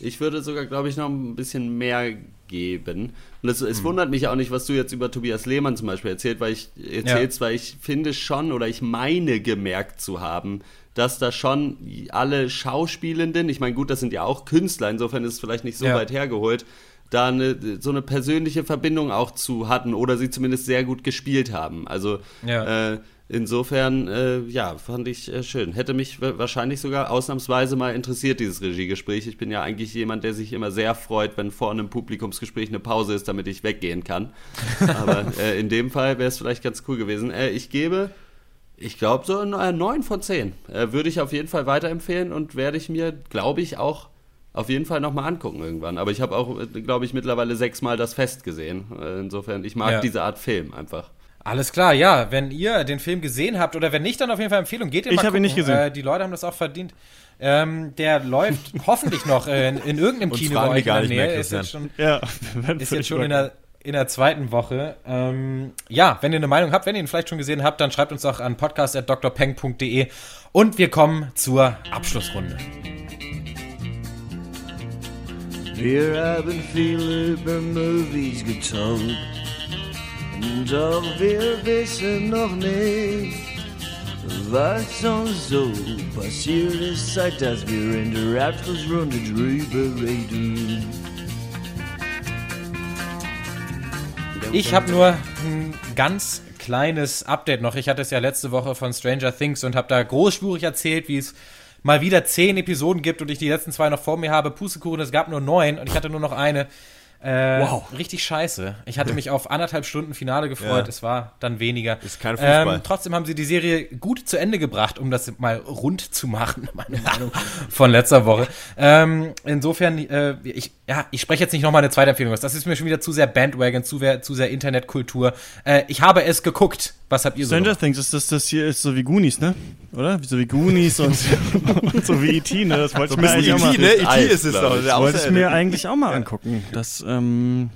Speaker 2: Ich würde sogar, glaube ich, noch ein bisschen mehr geben. Und es, es hm. wundert mich auch nicht, was du jetzt über Tobias Lehmann zum Beispiel erzählt, weil ich erzählst, ja. weil ich finde schon oder ich meine gemerkt zu haben, dass da schon alle Schauspielenden, ich meine, gut, das sind ja auch Künstler, insofern ist es vielleicht nicht so ja. weit hergeholt, da eine, so eine persönliche Verbindung auch zu hatten oder sie zumindest sehr gut gespielt haben. Also ja. äh, insofern, äh, ja, fand ich äh, schön. Hätte mich wahrscheinlich sogar ausnahmsweise mal interessiert, dieses Regiegespräch. Ich bin ja eigentlich jemand, der sich immer sehr freut, wenn vor einem Publikumsgespräch eine Pause ist, damit ich weggehen kann. Aber äh, in dem Fall wäre es vielleicht ganz cool gewesen. Äh, ich gebe ich glaube, so ein äh, 9 von 10. Äh, würde ich auf jeden Fall weiterempfehlen und werde ich mir, glaube ich, auch auf jeden Fall nochmal angucken irgendwann. Aber ich habe auch, glaube ich, mittlerweile sechsmal das Fest gesehen. Insofern, ich mag ja. diese Art Film einfach.
Speaker 1: Alles klar, ja. Wenn ihr den Film gesehen habt oder wenn nicht, dann auf jeden Fall Empfehlung. Geht ihr
Speaker 4: mal Ich habe ihn nicht gesehen. Äh,
Speaker 1: die Leute haben das auch verdient. Ähm, der läuft hoffentlich noch äh, in, in, irgendeinem Und Kino bei euch in der Nähe. Mehr, ist jetzt schon, ja, ist jetzt schon in der, in der zweiten Woche. Ähm, ja, wenn ihr eine Meinung habt, wenn ihr ihn vielleicht schon gesehen habt, dann schreibt uns doch an podcast.drpeng.de und wir kommen zur Abschlussrunde. Wir haben viele über Movies getalkt doch wir wissen noch nicht, was uns so passiert ist, seit dass wir in der Abschlussrunde drüber reden. Ich habe nur ein ganz kleines Update noch. Ich hatte es ja letzte Woche von Stranger Things und habe da großspurig erzählt, wie es mal wieder zehn Episoden gibt und ich die letzten zwei noch vor mir habe. Pustekuchen, es gab nur neun und ich hatte nur noch eine. Äh, wow. Richtig scheiße. Ich hatte mich auf anderthalb Stunden Finale gefreut. Ja. Es war dann weniger.
Speaker 3: Ist kein Fußball.
Speaker 1: Ähm, trotzdem haben sie die Serie gut zu Ende gebracht, um das mal rund zu machen, meine Meinung von letzter Woche. Ähm, insofern, äh, ich, ja, ich spreche jetzt nicht nochmal eine zweite Empfehlung aus. Das ist mir schon wieder zu sehr Bandwagon, zu, zu sehr Internetkultur. Äh, ich habe es geguckt. Was habt ihr
Speaker 4: so? Stranger Things, ist das, das hier ist so wie Goonies, ne? Oder? So wie Goonies und, und so wie E.T., ne? Das wollte so ich mir eigentlich auch mal. Ne? E.T. ist es doch. Das wollte ich mir eigentlich auch mal angucken. Das, ähm,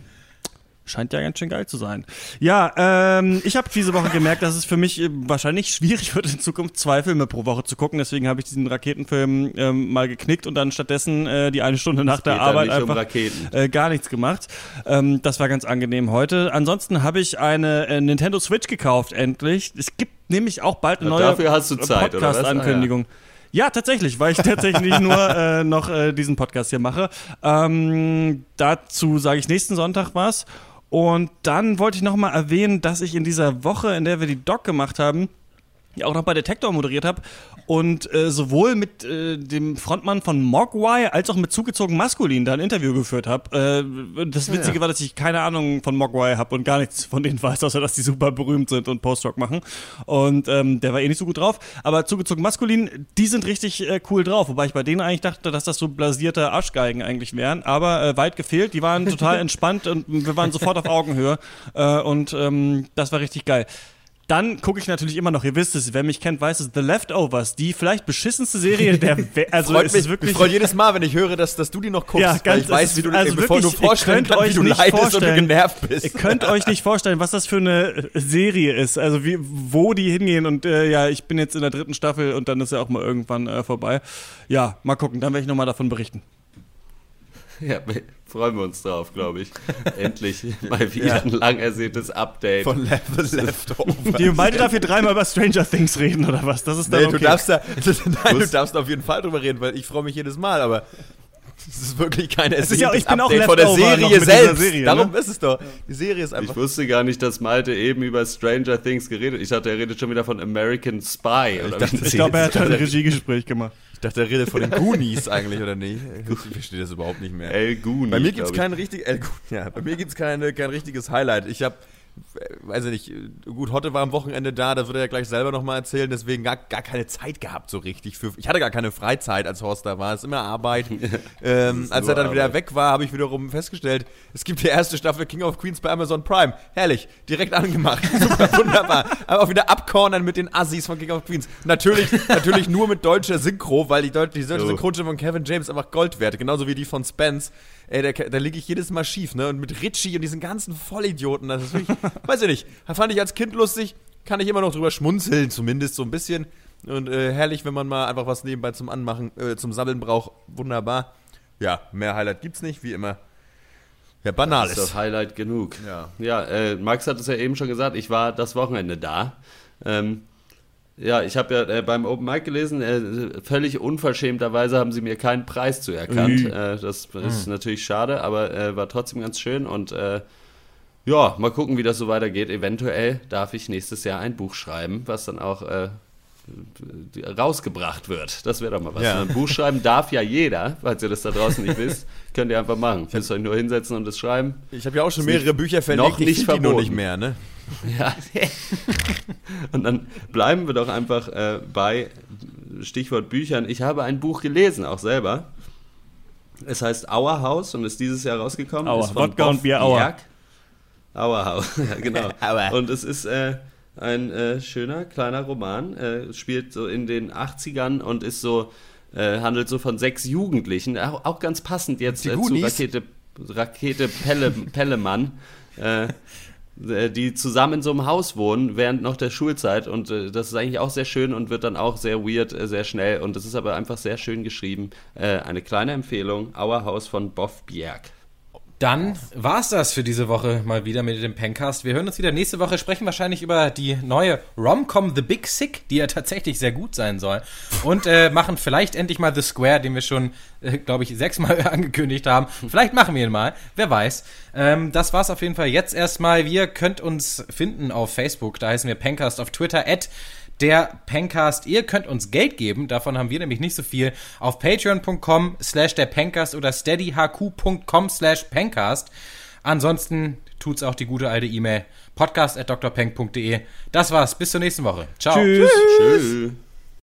Speaker 4: Scheint ja ganz schön geil zu sein. Ja, ähm, ich habe diese Woche gemerkt, dass es für mich äh, wahrscheinlich schwierig wird, in Zukunft zwei Filme pro Woche zu gucken. Deswegen habe ich diesen Raketenfilm ähm, mal geknickt und dann stattdessen äh, die eine Stunde nach der Arbeit einfach um äh, gar nichts gemacht. Ähm, das war ganz angenehm heute. Ansonsten habe ich eine äh, Nintendo Switch gekauft, endlich. Es gibt nämlich auch bald eine neue Podcast-Ankündigung. Ah, ja. Ja, tatsächlich, weil ich tatsächlich nur äh, noch äh, diesen Podcast hier mache. Ähm, dazu sage ich nächsten Sonntag was. Und dann wollte ich noch mal erwähnen, dass ich in dieser Woche, in der wir die Doc gemacht haben, auch noch bei Detektor moderiert habe und äh, sowohl mit äh, dem Frontmann von Mogwai als auch mit zugezogen Maskulin da ein Interview geführt habe. Äh, das Witzige ja. war, dass ich keine Ahnung von Mogwai habe und gar nichts von denen weiß, außer dass die super berühmt sind und Post-Rock machen. Und ähm, der war eh nicht so gut drauf. Aber zugezogen Maskulin, die sind richtig äh, cool drauf, wobei ich bei denen eigentlich dachte, dass das so blasierte Arschgeigen eigentlich wären. Aber äh, weit gefehlt, die waren total entspannt und wir waren sofort auf Augenhöhe. Äh, und ähm, das war richtig geil. Dann gucke ich natürlich immer noch, ihr wisst es, wer mich kennt, weiß es, The Leftovers, die vielleicht beschissenste Serie der Welt. Also
Speaker 3: Freut mich, ist wirklich. Ich freue jedes Mal, wenn ich höre, dass, dass du die noch guckst. Ja, ganz, ich weiß, wie du, also bevor wirklich, du vorstellen kannst, wie du leidest und du genervt bist.
Speaker 4: Ihr könnt euch nicht vorstellen, was das für eine Serie ist. Also wie, wo die hingehen und äh, ja, ich bin jetzt in der dritten Staffel und dann ist ja auch mal irgendwann äh, vorbei. Ja, mal gucken, dann werde ich nochmal davon berichten.
Speaker 2: Ja, freuen wir uns drauf, glaube ich. Endlich mal wieder ja. ein lang ersehntes Update.
Speaker 3: Von Level Leftover.
Speaker 4: Die Malte darf hier dreimal über Stranger Things reden, oder was? Das ist dann
Speaker 3: nee,
Speaker 4: okay.
Speaker 3: du darfst da, nein, du darfst auf jeden Fall drüber reden, weil ich freue mich jedes Mal, aber es ist wirklich kein es
Speaker 4: ist ja, ich bin
Speaker 3: Update
Speaker 4: auch
Speaker 3: von der Serie selbst. Serie, Darum ne? ist es doch. Die Serie ist einfach.
Speaker 2: Ich wusste gar nicht, dass Malte eben über Stranger Things geredet. Ich dachte, er redet schon wieder von American Spy.
Speaker 4: ich, ich glaube, er hat ein Regiegespräch gemacht.
Speaker 3: Ich dachte, er redet von den Goonies eigentlich, oder nicht? Ich verstehe das überhaupt nicht mehr.
Speaker 2: El Goonies.
Speaker 3: Bei mir gibt es kein, richtig, ja, bei mir gibt's keine, kein richtiges Highlight. Ich habe weiß ich nicht, gut, Hotte war am Wochenende da, das wird er ja gleich selber nochmal erzählen, deswegen gar, gar keine Zeit gehabt so richtig. Für, ich hatte gar keine Freizeit, als Horst da war, es ist immer Arbeit. ähm, als er dann Arbeit. wieder weg war, habe ich wiederum festgestellt, es gibt die erste Staffel King of Queens bei Amazon Prime. Herrlich, direkt angemacht, super, wunderbar. Aber auch wieder abcornern mit den Assis von King of Queens. Natürlich, natürlich nur mit deutscher Synchro, weil die, Deut die deutsche Synchronstimme von Kevin James einfach Gold wert, genauso wie die von Spence ey, da, da liege ich jedes Mal schief, ne? Und mit Ritchie und diesen ganzen Vollidioten, das ist wirklich, weiß ich nicht, fand ich als Kind lustig, kann ich immer noch drüber schmunzeln, zumindest so ein bisschen. Und äh, herrlich, wenn man mal einfach was nebenbei zum Anmachen, äh, zum Sammeln braucht, wunderbar. Ja, mehr Highlight gibt's nicht, wie immer. Ja, banal
Speaker 2: ist. Das Highlight genug. Ja, ja äh, Max hat es ja eben schon gesagt, ich war das Wochenende da. Ähm, ja, ich habe ja äh, beim Open Mic gelesen, äh, völlig unverschämterweise haben sie mir keinen Preis zuerkannt. Mhm. Äh, das ist mhm. natürlich schade, aber äh, war trotzdem ganz schön und äh, ja, mal gucken, wie das so weitergeht. Eventuell darf ich nächstes Jahr ein Buch schreiben, was dann auch äh, rausgebracht wird. Das wäre doch mal was. Ja. Ein Buch schreiben darf ja jeder, falls ihr das da draußen nicht wisst. Könnt ihr einfach machen. Müsst euch nur hinsetzen und es schreiben.
Speaker 3: Ich habe ja auch schon mehrere Bücher verlegt,
Speaker 2: noch nicht verboten.
Speaker 3: nicht mehr, ne?
Speaker 2: Ja. und dann bleiben wir doch einfach äh, bei Stichwort Büchern. Ich habe ein Buch gelesen, auch selber. Es heißt Our House und ist dieses Jahr rausgekommen.
Speaker 4: Auer,
Speaker 2: ist
Speaker 4: von Wodka Boff und Bier Auer.
Speaker 2: Our House, ja genau. und es ist äh, ein äh, schöner kleiner Roman, äh, spielt so in den 80ern und ist so, äh, handelt so von sechs Jugendlichen, auch, auch ganz passend jetzt äh, zu Rakete, Rakete Pelle, Pellemann. Äh, äh, die zusammen in so einem Haus wohnen während noch der Schulzeit und äh, das ist eigentlich auch sehr schön und wird dann auch sehr weird, äh, sehr schnell und das ist aber einfach sehr schön geschrieben. Äh, eine kleine Empfehlung, Our House von Boff Bjerg.
Speaker 1: Dann war's das für diese Woche mal wieder mit dem Pencast. Wir hören uns wieder nächste Woche, sprechen wahrscheinlich über die neue Romcom The Big Sick, die ja tatsächlich sehr gut sein soll. Und äh, machen vielleicht endlich mal The Square, den wir schon, äh, glaube ich, sechsmal angekündigt haben. Vielleicht machen wir ihn mal, wer weiß. Ähm, das war's auf jeden Fall jetzt erstmal. Wir könnt uns finden auf Facebook, da heißen wir Pencast, auf Twitter, at der Pencast. Ihr könnt uns Geld geben, davon haben wir nämlich nicht so viel, auf patreon.com slash der Pencast oder steadyhq.com slash Pencast. Ansonsten tut's auch die gute alte E-Mail podcast at drpenk.de. Das war's, bis zur nächsten Woche. Ciao.
Speaker 4: Tschüss. Tschüss.